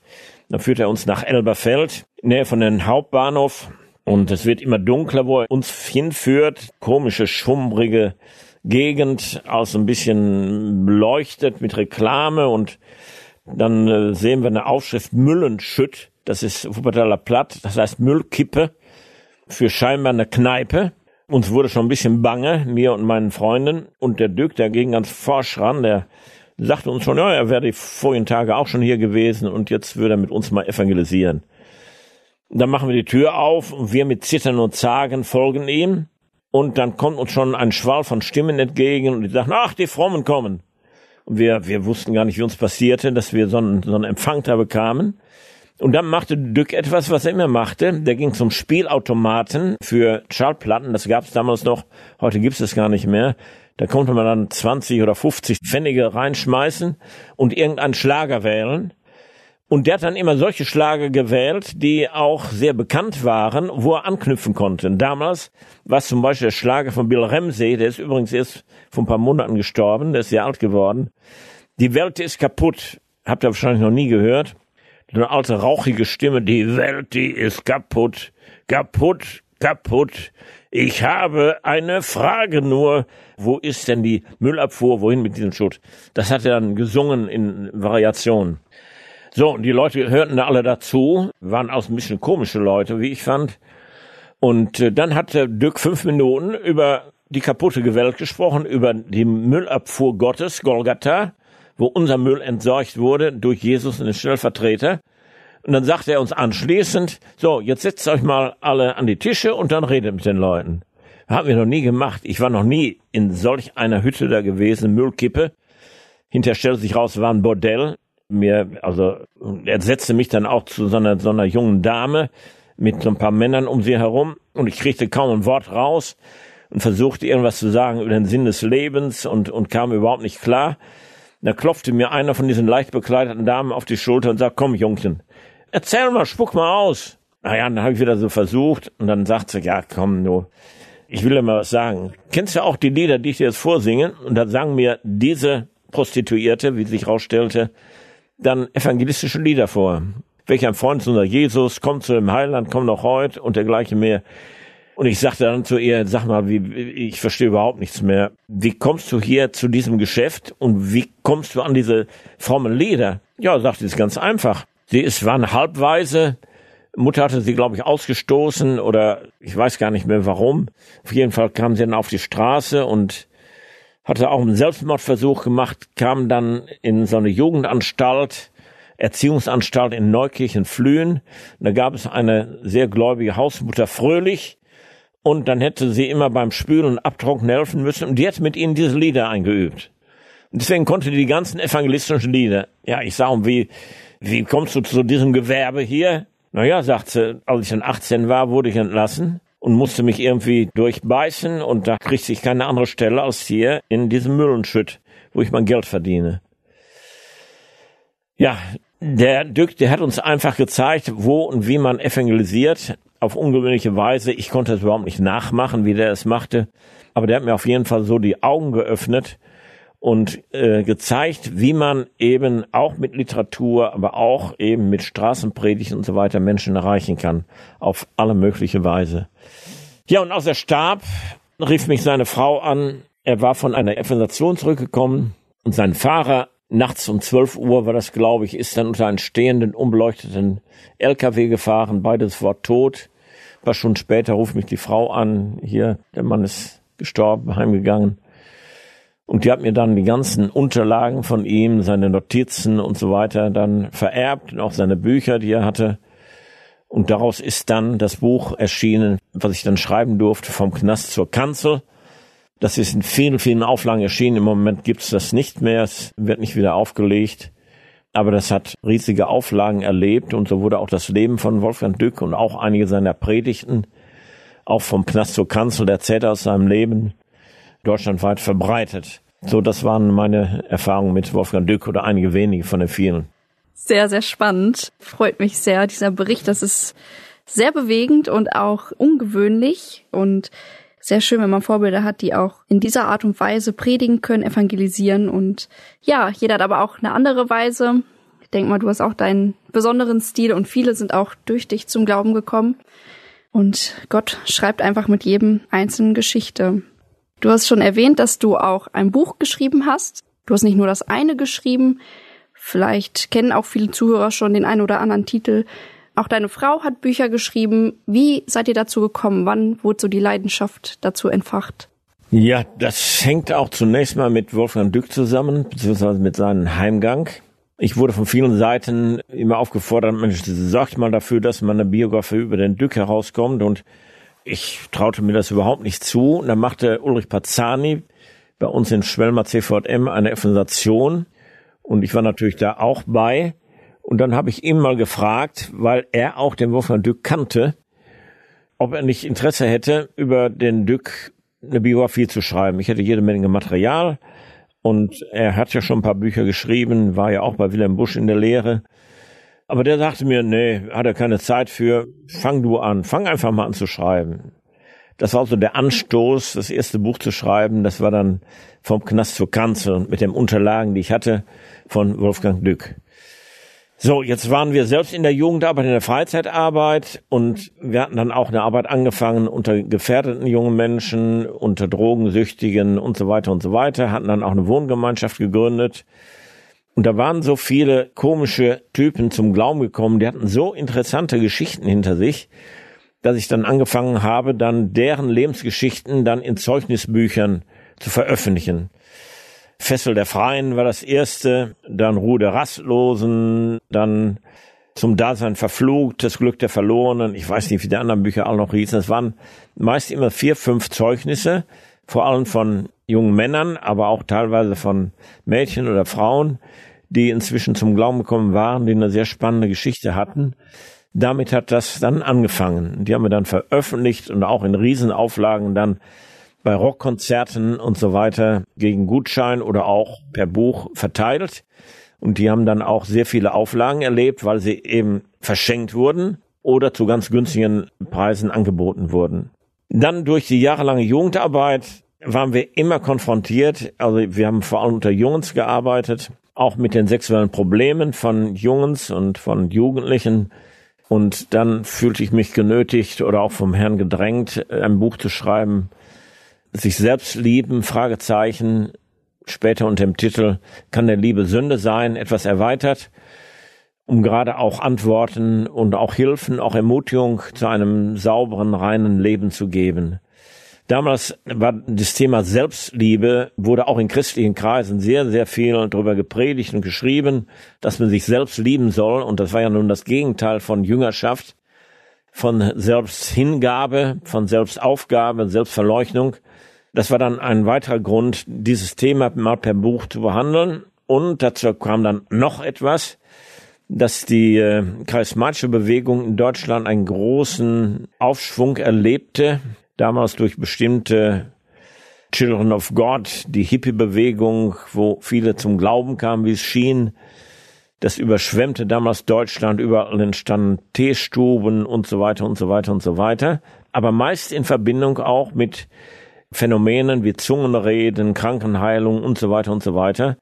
Dann führt er uns nach Elberfeld, nähe von dem Hauptbahnhof. Und es wird immer dunkler, wo er uns hinführt. Komische, schummrige Gegend, aus ein bisschen beleuchtet mit Reklame. Und dann äh, sehen wir eine Aufschrift Müllenschütt. Das ist Wuppertaler Platt. Das heißt Müllkippe für scheinbar eine Kneipe. Uns wurde schon ein bisschen bange, mir und meinen Freunden. Und der Dück, der ging ganz forsch ran, der sagte uns schon, ja, er wäre die vorigen Tage auch schon hier gewesen und jetzt würde er mit uns mal evangelisieren. Dann machen wir die Tür auf und wir mit Zittern und Zagen folgen ihm. Und dann kommt uns schon ein Schwall von Stimmen entgegen und die sagen, ach, die Frommen kommen. Und wir, wir wussten gar nicht, wie uns passierte, dass wir so einen, so einen Empfang da bekamen. Und dann machte Dück etwas, was er immer machte. Der ging zum Spielautomaten für Schallplatten. Das gab es damals noch. Heute gibt es das gar nicht mehr. Da konnte man dann 20 oder 50 Pfennige reinschmeißen und irgendeinen Schlager wählen. Und der hat dann immer solche Schlager gewählt, die auch sehr bekannt waren, wo er anknüpfen konnte. Damals war zum Beispiel der Schlager von Bill Ramsey, der ist übrigens erst vor ein paar Monaten gestorben, der ist sehr alt geworden. Die Welt ist kaputt. Habt ihr wahrscheinlich noch nie gehört eine alte rauchige Stimme, die Welt, die ist kaputt, kaputt, kaputt. Ich habe eine Frage nur, wo ist denn die Müllabfuhr, wohin mit diesem Schutt? Das hat er dann gesungen in Variationen. So, und die Leute hörten da alle dazu, waren auch ein bisschen komische Leute, wie ich fand. Und äh, dann hat der Dirk fünf Minuten über die kaputte Welt gesprochen, über die Müllabfuhr Gottes, Golgatha, wo unser Müll entsorgt wurde durch Jesus und den Stellvertreter. Und dann sagt er uns anschließend, so, jetzt setzt euch mal alle an die Tische und dann redet mit den Leuten. Haben wir noch nie gemacht. Ich war noch nie in solch einer Hütte da gewesen, Müllkippe. Hinterher stellte sich raus, war ein Bordell. Mir, also, er setzte mich dann auch zu so einer, so einer jungen Dame mit so ein paar Männern um sie herum und ich kriegte kaum ein Wort raus und versuchte irgendwas zu sagen über den Sinn des Lebens und, und kam überhaupt nicht klar. Da klopfte mir einer von diesen leicht bekleideten Damen auf die Schulter und sagt, komm, Jungchen, erzähl mal, spuck mal aus. Naja, dann habe ich wieder so versucht und dann sagt sie, ja, komm, du, ich will dir mal was sagen. Kennst du auch die Lieder, die ich dir jetzt vorsinge? Und da sagen mir diese Prostituierte, wie sich rausstellte, dann evangelistische Lieder vor. Welcher ein Freund unser Jesus, kommt zu dem Heiland, komm noch heute und dergleichen mehr. Und ich sagte dann zu ihr, sag mal, wie, ich verstehe überhaupt nichts mehr. Wie kommst du hier zu diesem Geschäft und wie kommst du an diese frommen Lieder? Ja, sagte sie, ist ganz einfach. Sie ist, war eine Halbweise. Mutter hatte sie, glaube ich, ausgestoßen oder ich weiß gar nicht mehr warum. Auf jeden Fall kam sie dann auf die Straße und hatte auch einen Selbstmordversuch gemacht, kam dann in so eine Jugendanstalt, Erziehungsanstalt in Neukirchen-Flühen. Da gab es eine sehr gläubige Hausmutter Fröhlich, und dann hätte sie immer beim Spülen und Abtrocknen helfen müssen und die hat mit ihnen diese Lieder eingeübt. Und deswegen konnte die die ganzen evangelistischen Lieder. Ja, ich sag, wie, wie kommst du zu diesem Gewerbe hier? Naja, sagt sie, als ich dann 18 war, wurde ich entlassen und musste mich irgendwie durchbeißen und da kriegte ich keine andere Stelle als hier in diesem Müllenschütt, wo ich mein Geld verdiene. Ja, der Dück, der hat uns einfach gezeigt, wo und wie man evangelisiert auf ungewöhnliche Weise. Ich konnte es überhaupt nicht nachmachen, wie der es machte. Aber der hat mir auf jeden Fall so die Augen geöffnet und äh, gezeigt, wie man eben auch mit Literatur, aber auch eben mit Straßenpredigt und so weiter Menschen erreichen kann. Auf alle mögliche Weise. Ja, und aus der Stab rief mich seine Frau an. Er war von einer Evangelisation zurückgekommen und sein Fahrer nachts um 12 Uhr war das, glaube ich, ist dann unter einen stehenden, unbeleuchteten LKW gefahren. Beides war tot. Ein paar Stunden später ruft mich die Frau an. Hier, der Mann ist gestorben, heimgegangen. Und die hat mir dann die ganzen Unterlagen von ihm, seine Notizen und so weiter dann vererbt und auch seine Bücher, die er hatte. Und daraus ist dann das Buch erschienen, was ich dann schreiben durfte, vom Knast zur Kanzel. Das ist in vielen, vielen Auflagen erschienen. Im Moment gibt es das nicht mehr. Es wird nicht wieder aufgelegt. Aber das hat riesige Auflagen erlebt und so wurde auch das Leben von Wolfgang Dück und auch einige seiner Predigten, auch vom Knast zur Kanzel, erzählt aus seinem Leben, deutschlandweit verbreitet. So, das waren meine Erfahrungen mit Wolfgang Dück oder einige wenige von den vielen. Sehr, sehr spannend. Freut mich sehr, dieser Bericht. Das ist sehr bewegend und auch ungewöhnlich und sehr schön, wenn man Vorbilder hat, die auch in dieser Art und Weise predigen können, evangelisieren und ja, jeder hat aber auch eine andere Weise. Ich denke mal, du hast auch deinen besonderen Stil und viele sind auch durch dich zum Glauben gekommen. Und Gott schreibt einfach mit jedem einzelnen Geschichte. Du hast schon erwähnt, dass du auch ein Buch geschrieben hast. Du hast nicht nur das eine geschrieben. Vielleicht kennen auch viele Zuhörer schon den einen oder anderen Titel. Auch deine Frau hat Bücher geschrieben. Wie seid ihr dazu gekommen? Wann wurde so die Leidenschaft dazu entfacht? Ja, das hängt auch zunächst mal mit Wolfgang Dück zusammen, beziehungsweise mit seinem Heimgang. Ich wurde von vielen Seiten immer aufgefordert, Mensch, sorgt mal dafür, dass man eine Biografie über den Dück herauskommt und ich traute mir das überhaupt nicht zu. Und dann machte Ulrich Pazzani bei uns in Schwelmer CVM eine Evangelisation und ich war natürlich da auch bei. Und dann habe ich ihn mal gefragt, weil er auch den Wolfgang Dück kannte, ob er nicht Interesse hätte, über den Dück eine Biografie zu schreiben. Ich hätte jede Menge Material und er hat ja schon ein paar Bücher geschrieben, war ja auch bei Wilhelm Busch in der Lehre. Aber der sagte mir, nee, hat er keine Zeit für, fang du an, fang einfach mal an zu schreiben. Das war also der Anstoß, das erste Buch zu schreiben. Das war dann vom Knast zur Kanzel mit den Unterlagen, die ich hatte, von Wolfgang Dück. So, jetzt waren wir selbst in der Jugendarbeit, in der Freizeitarbeit und wir hatten dann auch eine Arbeit angefangen unter gefährdeten jungen Menschen, unter Drogensüchtigen und so weiter und so weiter, hatten dann auch eine Wohngemeinschaft gegründet und da waren so viele komische Typen zum Glauben gekommen, die hatten so interessante Geschichten hinter sich, dass ich dann angefangen habe, dann deren Lebensgeschichten dann in Zeugnisbüchern zu veröffentlichen. Fessel der Freien war das erste, dann Ruhe der Rastlosen, dann zum Dasein verflucht, das Glück der Verlorenen, ich weiß nicht, wie die anderen Bücher auch noch hießen. Es waren meist immer vier, fünf Zeugnisse, vor allem von jungen Männern, aber auch teilweise von Mädchen oder Frauen, die inzwischen zum Glauben gekommen waren, die eine sehr spannende Geschichte hatten. Damit hat das dann angefangen. Die haben wir dann veröffentlicht und auch in Riesenauflagen dann bei Rockkonzerten und so weiter gegen Gutschein oder auch per Buch verteilt. Und die haben dann auch sehr viele Auflagen erlebt, weil sie eben verschenkt wurden oder zu ganz günstigen Preisen angeboten wurden. Dann durch die jahrelange Jugendarbeit waren wir immer konfrontiert. Also wir haben vor allem unter Jungs gearbeitet auch mit den sexuellen Problemen von Jungs und von Jugendlichen. Und dann fühlte ich mich genötigt oder auch vom Herrn gedrängt, ein Buch zu schreiben, sich selbst lieben, Fragezeichen, später unter dem Titel Kann der Liebe Sünde sein, etwas erweitert, um gerade auch Antworten und auch Hilfen, auch Ermutigung zu einem sauberen, reinen Leben zu geben. Damals war das Thema Selbstliebe, wurde auch in christlichen Kreisen sehr, sehr viel darüber gepredigt und geschrieben, dass man sich selbst lieben soll. Und das war ja nun das Gegenteil von Jüngerschaft, von Selbsthingabe, von Selbstaufgabe, Selbstverleugnung. Das war dann ein weiterer Grund, dieses Thema mal per Buch zu behandeln. Und dazu kam dann noch etwas, dass die äh, charismatische Bewegung in Deutschland einen großen Aufschwung erlebte damals durch bestimmte Children of God, die Hippie-Bewegung, wo viele zum Glauben kamen, wie es schien. Das überschwemmte damals Deutschland, überall entstanden Teestuben und so weiter und so weiter und so weiter. Aber meist in Verbindung auch mit Phänomenen wie Zungenreden, Krankenheilung und so weiter und so weiter.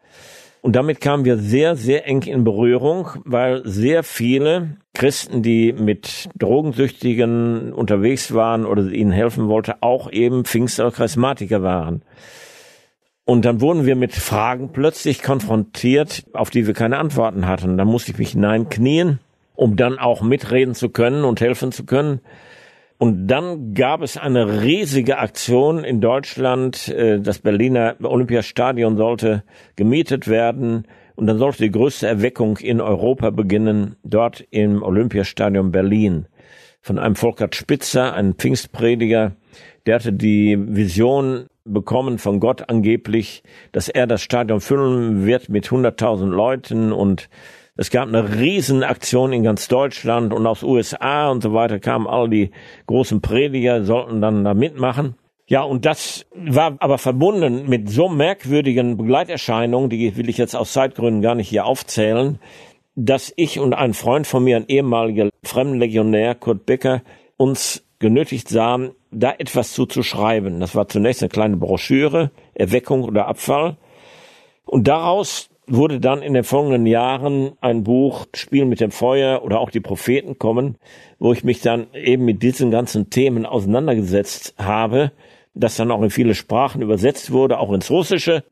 Und damit kamen wir sehr, sehr eng in Berührung, weil sehr viele Christen, die mit Drogensüchtigen unterwegs waren oder ihnen helfen wollte, auch eben Pfingster Charismatiker waren. Und dann wurden wir mit Fragen plötzlich konfrontiert, auf die wir keine Antworten hatten. Da musste ich mich hineinknien, um dann auch mitreden zu können und helfen zu können. Und dann gab es eine riesige Aktion in Deutschland. Äh, das Berliner Olympiastadion sollte gemietet werden. Und dann sollte die größte Erweckung in Europa beginnen, dort im Olympiastadion Berlin. Von einem Volkert Spitzer, einem Pfingstprediger, der hatte die Vision bekommen von Gott angeblich, dass er das Stadion füllen wird mit 100.000 Leuten und es gab eine Riesenaktion in ganz Deutschland und aus USA und so weiter kamen all die großen Prediger, sollten dann da mitmachen. Ja, und das war aber verbunden mit so merkwürdigen Begleiterscheinungen, die will ich jetzt aus Zeitgründen gar nicht hier aufzählen, dass ich und ein Freund von mir, ein ehemaliger Fremdenlegionär, Kurt Becker, uns genötigt sahen, da etwas zu, zu schreiben. Das war zunächst eine kleine Broschüre, Erweckung oder Abfall. Und daraus wurde dann in den folgenden Jahren ein Buch Spiel mit dem Feuer oder auch die Propheten kommen, wo ich mich dann eben mit diesen ganzen Themen auseinandergesetzt habe, das dann auch in viele Sprachen übersetzt wurde, auch ins Russische.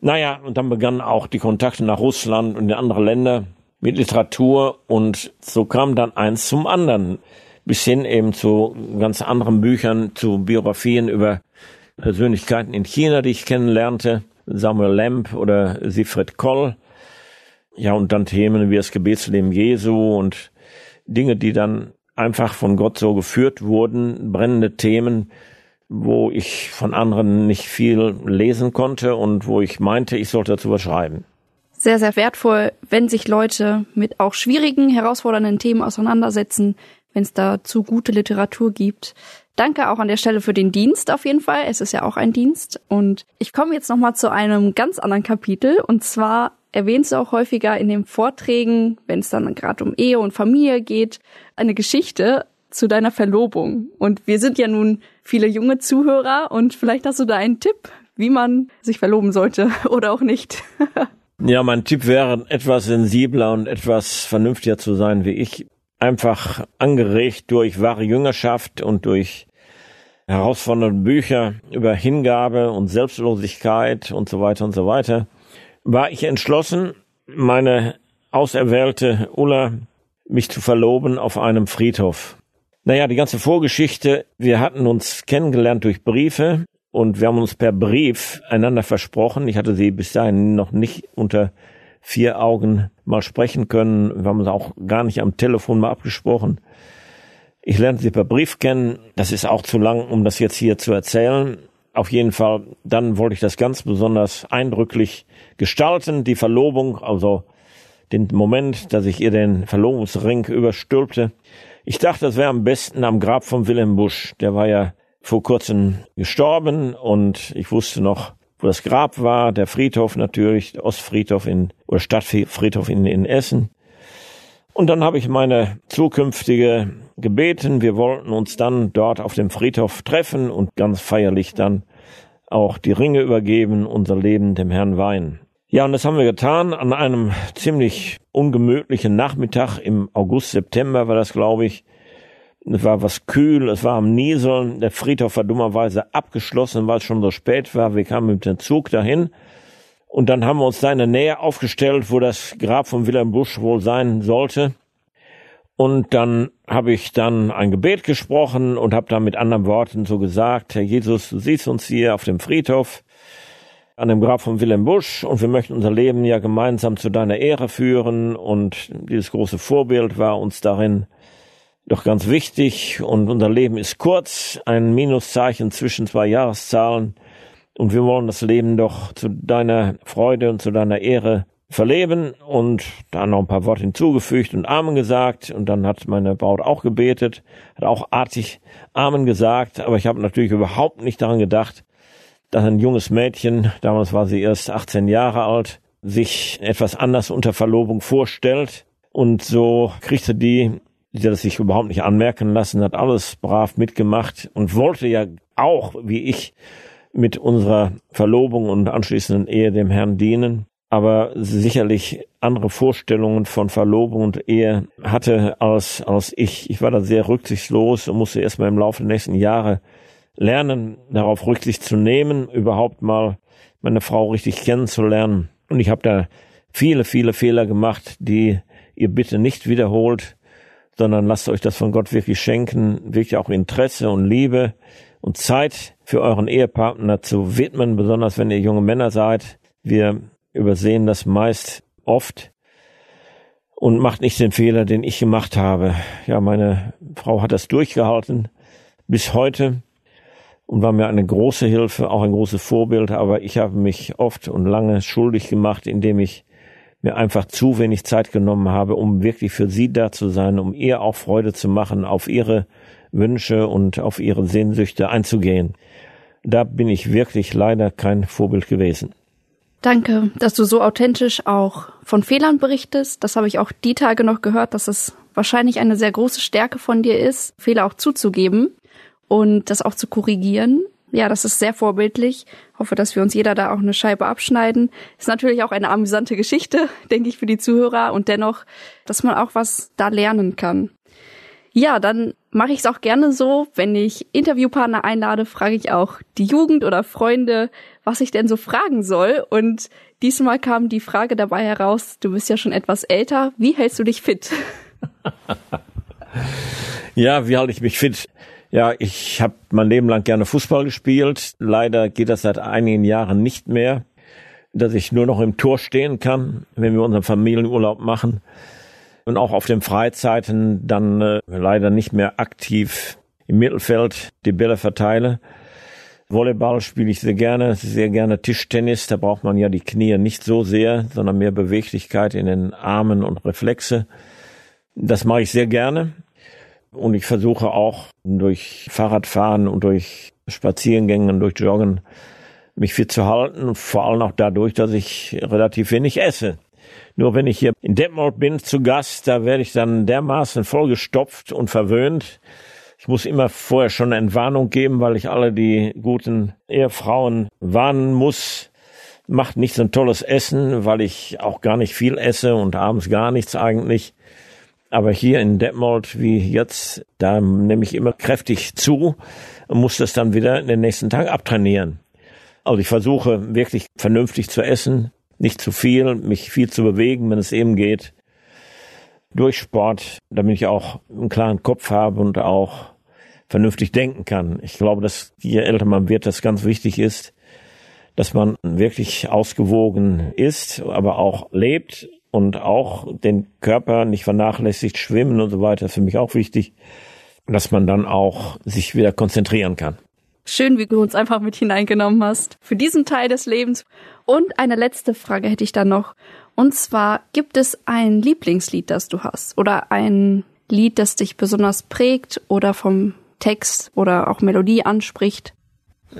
Naja, und dann begannen auch die Kontakte nach Russland und in andere Länder mit Literatur und so kam dann eins zum anderen, bis hin eben zu ganz anderen Büchern, zu Biografien über Persönlichkeiten in China, die ich kennenlernte Samuel Lamb oder Siegfried Koll. Ja, und dann Themen wie das Gebetsleben Jesu und Dinge, die dann einfach von Gott so geführt wurden, brennende Themen, wo ich von anderen nicht viel lesen konnte und wo ich meinte, ich sollte dazu was schreiben. Sehr, sehr wertvoll, wenn sich Leute mit auch schwierigen, herausfordernden Themen auseinandersetzen, wenn es dazu gute Literatur gibt. Danke auch an der Stelle für den Dienst auf jeden Fall. Es ist ja auch ein Dienst. Und ich komme jetzt nochmal zu einem ganz anderen Kapitel. Und zwar erwähnst du auch häufiger in den Vorträgen, wenn es dann gerade um Ehe und Familie geht, eine Geschichte zu deiner Verlobung. Und wir sind ja nun viele junge Zuhörer und vielleicht hast du da einen Tipp, wie man sich verloben sollte oder auch nicht. ja, mein Tipp wäre, etwas sensibler und etwas vernünftiger zu sein wie ich einfach angeregt durch wahre Jüngerschaft und durch herausfordernde Bücher über Hingabe und Selbstlosigkeit und so weiter und so weiter, war ich entschlossen, meine auserwählte Ulla mich zu verloben auf einem Friedhof. Naja, die ganze Vorgeschichte, wir hatten uns kennengelernt durch Briefe und wir haben uns per Brief einander versprochen. Ich hatte sie bis dahin noch nicht unter vier Augen mal sprechen können. Wir haben uns auch gar nicht am Telefon mal abgesprochen. Ich lernte sie per Brief kennen. Das ist auch zu lang, um das jetzt hier zu erzählen. Auf jeden Fall, dann wollte ich das ganz besonders eindrücklich gestalten, die Verlobung, also den Moment, dass ich ihr den Verlobungsring überstülpte. Ich dachte, das wäre am besten am Grab von Wilhelm Busch. Der war ja vor kurzem gestorben und ich wusste noch, wo das Grab war, der Friedhof natürlich, Ostfriedhof in, oder Stadtfriedhof in, in Essen. Und dann habe ich meine zukünftige gebeten, wir wollten uns dann dort auf dem Friedhof treffen und ganz feierlich dann auch die Ringe übergeben, unser Leben dem Herrn weihen. Ja, und das haben wir getan an einem ziemlich ungemütlichen Nachmittag im August, September war das, glaube ich. Es war was kühl, es war am Nieseln. Der Friedhof war dummerweise abgeschlossen, weil es schon so spät war. Wir kamen mit dem Zug dahin. Und dann haben wir uns da in der Nähe aufgestellt, wo das Grab von Wilhelm Busch wohl sein sollte. Und dann habe ich dann ein Gebet gesprochen und habe da mit anderen Worten so gesagt, Herr Jesus, du siehst uns hier auf dem Friedhof an dem Grab von Wilhelm Busch und wir möchten unser Leben ja gemeinsam zu deiner Ehre führen und dieses große Vorbild war uns darin doch ganz wichtig und unser Leben ist kurz, ein Minuszeichen zwischen zwei Jahreszahlen. Und wir wollen das Leben doch zu deiner Freude und zu deiner Ehre verleben und da noch ein paar Worte hinzugefügt und Amen gesagt. Und dann hat meine Braut auch gebetet, hat auch artig Amen gesagt, aber ich habe natürlich überhaupt nicht daran gedacht, dass ein junges Mädchen, damals war sie erst 18 Jahre alt, sich etwas anders unter Verlobung vorstellt. Und so kriegte die die es sich überhaupt nicht anmerken lassen, hat alles brav mitgemacht und wollte ja auch, wie ich, mit unserer Verlobung und anschließenden Ehe dem Herrn dienen, aber sicherlich andere Vorstellungen von Verlobung und Ehe hatte als, als ich. Ich war da sehr rücksichtslos und musste erstmal im Laufe der nächsten Jahre lernen, darauf Rücksicht zu nehmen, überhaupt mal meine Frau richtig kennenzulernen. Und ich habe da viele, viele Fehler gemacht, die ihr bitte nicht wiederholt sondern lasst euch das von Gott wirklich schenken, wirklich auch Interesse und Liebe und Zeit für euren Ehepartner zu widmen, besonders wenn ihr junge Männer seid. Wir übersehen das meist oft und macht nicht den Fehler, den ich gemacht habe. Ja, meine Frau hat das durchgehalten bis heute und war mir eine große Hilfe, auch ein großes Vorbild, aber ich habe mich oft und lange schuldig gemacht, indem ich mir einfach zu wenig Zeit genommen habe, um wirklich für sie da zu sein, um ihr auch Freude zu machen, auf ihre Wünsche und auf ihre Sehnsüchte einzugehen. Da bin ich wirklich leider kein Vorbild gewesen. Danke, dass du so authentisch auch von Fehlern berichtest. Das habe ich auch die Tage noch gehört, dass es wahrscheinlich eine sehr große Stärke von dir ist, Fehler auch zuzugeben und das auch zu korrigieren. Ja, das ist sehr vorbildlich. Hoffe, dass wir uns jeder da auch eine Scheibe abschneiden. Ist natürlich auch eine amüsante Geschichte, denke ich, für die Zuhörer und dennoch, dass man auch was da lernen kann. Ja, dann mache ich es auch gerne so, wenn ich Interviewpartner einlade, frage ich auch die Jugend oder Freunde, was ich denn so fragen soll. Und diesmal kam die Frage dabei heraus, du bist ja schon etwas älter, wie hältst du dich fit? ja, wie halte ich mich fit? Ja, ich habe mein Leben lang gerne Fußball gespielt. Leider geht das seit einigen Jahren nicht mehr, dass ich nur noch im Tor stehen kann, wenn wir unseren Familienurlaub machen. Und auch auf den Freizeiten dann äh, leider nicht mehr aktiv im Mittelfeld die Bälle verteile. Volleyball spiele ich sehr gerne, sehr gerne Tischtennis. Da braucht man ja die Knie nicht so sehr, sondern mehr Beweglichkeit in den Armen und Reflexe. Das mache ich sehr gerne. Und ich versuche auch durch Fahrradfahren und durch Spaziergänge und durch Joggen mich fit zu halten. Vor allem auch dadurch, dass ich relativ wenig esse. Nur wenn ich hier in Detmold bin zu Gast, da werde ich dann dermaßen vollgestopft und verwöhnt. Ich muss immer vorher schon eine Entwarnung geben, weil ich alle die guten Ehefrauen warnen muss. Macht nicht so ein tolles Essen, weil ich auch gar nicht viel esse und abends gar nichts eigentlich. Aber hier in Detmold, wie jetzt, da nehme ich immer kräftig zu und muss das dann wieder in den nächsten Tag abtrainieren. Also ich versuche wirklich vernünftig zu essen, nicht zu viel, mich viel zu bewegen, wenn es eben geht. Durch Sport, damit ich auch einen klaren Kopf habe und auch vernünftig denken kann. Ich glaube, dass je älter man wird, das ganz wichtig ist, dass man wirklich ausgewogen ist, aber auch lebt und auch den Körper nicht vernachlässigt, schwimmen und so weiter, ist für mich auch wichtig, dass man dann auch sich wieder konzentrieren kann. Schön, wie du uns einfach mit hineingenommen hast für diesen Teil des Lebens. Und eine letzte Frage hätte ich dann noch. Und zwar, gibt es ein Lieblingslied, das du hast? Oder ein Lied, das dich besonders prägt oder vom Text oder auch Melodie anspricht?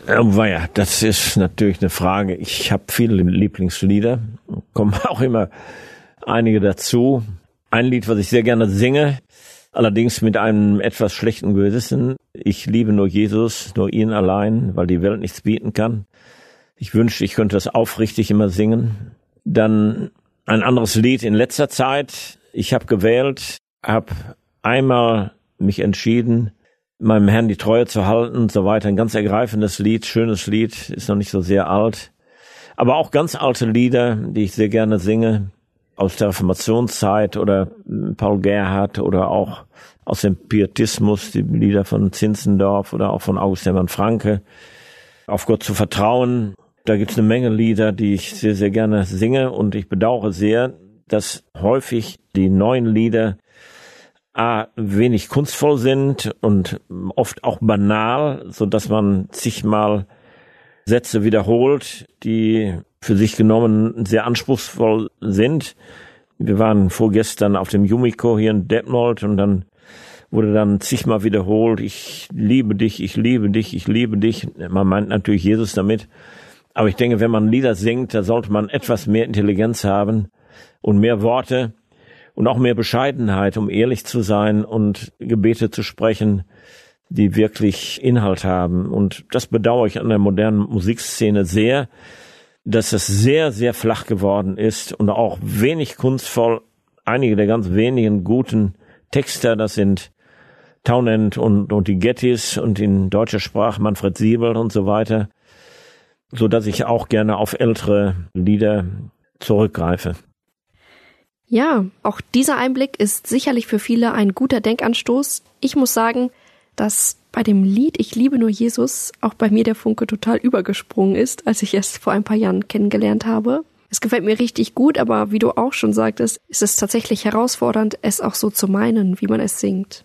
Oh, ja, das ist natürlich eine Frage. Ich habe viele Lieblingslieder, kommen auch immer einige dazu. Ein Lied, was ich sehr gerne singe, allerdings mit einem etwas schlechten Gewissen. Ich liebe nur Jesus, nur ihn allein, weil die Welt nichts bieten kann. Ich wünschte, ich könnte das aufrichtig immer singen. Dann ein anderes Lied in letzter Zeit. Ich habe gewählt, habe einmal mich entschieden, meinem Herrn die Treue zu halten und so weiter. Ein ganz ergreifendes Lied, schönes Lied, ist noch nicht so sehr alt. Aber auch ganz alte Lieder, die ich sehr gerne singe aus der Reformationszeit oder Paul Gerhardt oder auch aus dem Pietismus, die Lieder von Zinzendorf oder auch von August Hermann Franke. Auf Gott zu vertrauen. Da gibt's eine Menge Lieder, die ich sehr, sehr gerne singe und ich bedauere sehr, dass häufig die neuen Lieder A, wenig kunstvoll sind und oft auch banal, so dass man zigmal Sätze wiederholt, die für sich genommen sehr anspruchsvoll sind. Wir waren vorgestern auf dem Yumiko hier in Detmold und dann wurde dann zigmal wiederholt, ich liebe dich, ich liebe dich, ich liebe dich. Man meint natürlich Jesus damit. Aber ich denke, wenn man Lieder singt, da sollte man etwas mehr Intelligenz haben und mehr Worte und auch mehr Bescheidenheit, um ehrlich zu sein und Gebete zu sprechen, die wirklich Inhalt haben. Und das bedauere ich an der modernen Musikszene sehr, dass es sehr, sehr flach geworden ist und auch wenig kunstvoll. Einige der ganz wenigen guten Texter, das sind Townend und, und die Gettys und in deutscher Sprache Manfred Siebel und so weiter, so dass ich auch gerne auf ältere Lieder zurückgreife. Ja, auch dieser Einblick ist sicherlich für viele ein guter Denkanstoß. Ich muss sagen, dass bei dem Lied Ich liebe nur Jesus auch bei mir der Funke total übergesprungen ist, als ich es vor ein paar Jahren kennengelernt habe. Es gefällt mir richtig gut, aber wie du auch schon sagtest, ist es tatsächlich herausfordernd, es auch so zu meinen, wie man es singt.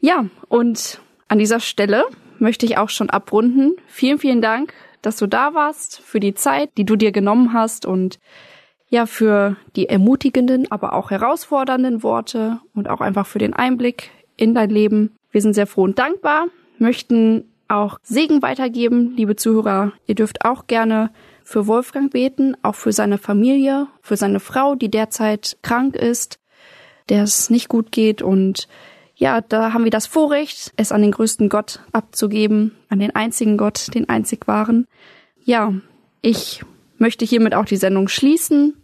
Ja, und an dieser Stelle möchte ich auch schon abrunden. Vielen, vielen Dank, dass du da warst, für die Zeit, die du dir genommen hast und ja, für die ermutigenden, aber auch herausfordernden Worte und auch einfach für den Einblick in dein Leben. Wir sind sehr froh und dankbar, möchten auch Segen weitergeben, liebe Zuhörer. Ihr dürft auch gerne für Wolfgang beten, auch für seine Familie, für seine Frau, die derzeit krank ist, der es nicht gut geht und ja, da haben wir das Vorrecht, es an den größten Gott abzugeben, an den einzigen Gott, den einzig wahren. Ja, ich möchte hiermit auch die Sendung schließen.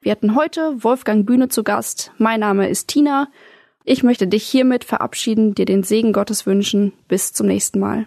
Wir hatten heute Wolfgang Bühne zu Gast. Mein Name ist Tina. Ich möchte dich hiermit verabschieden, dir den Segen Gottes wünschen. Bis zum nächsten Mal.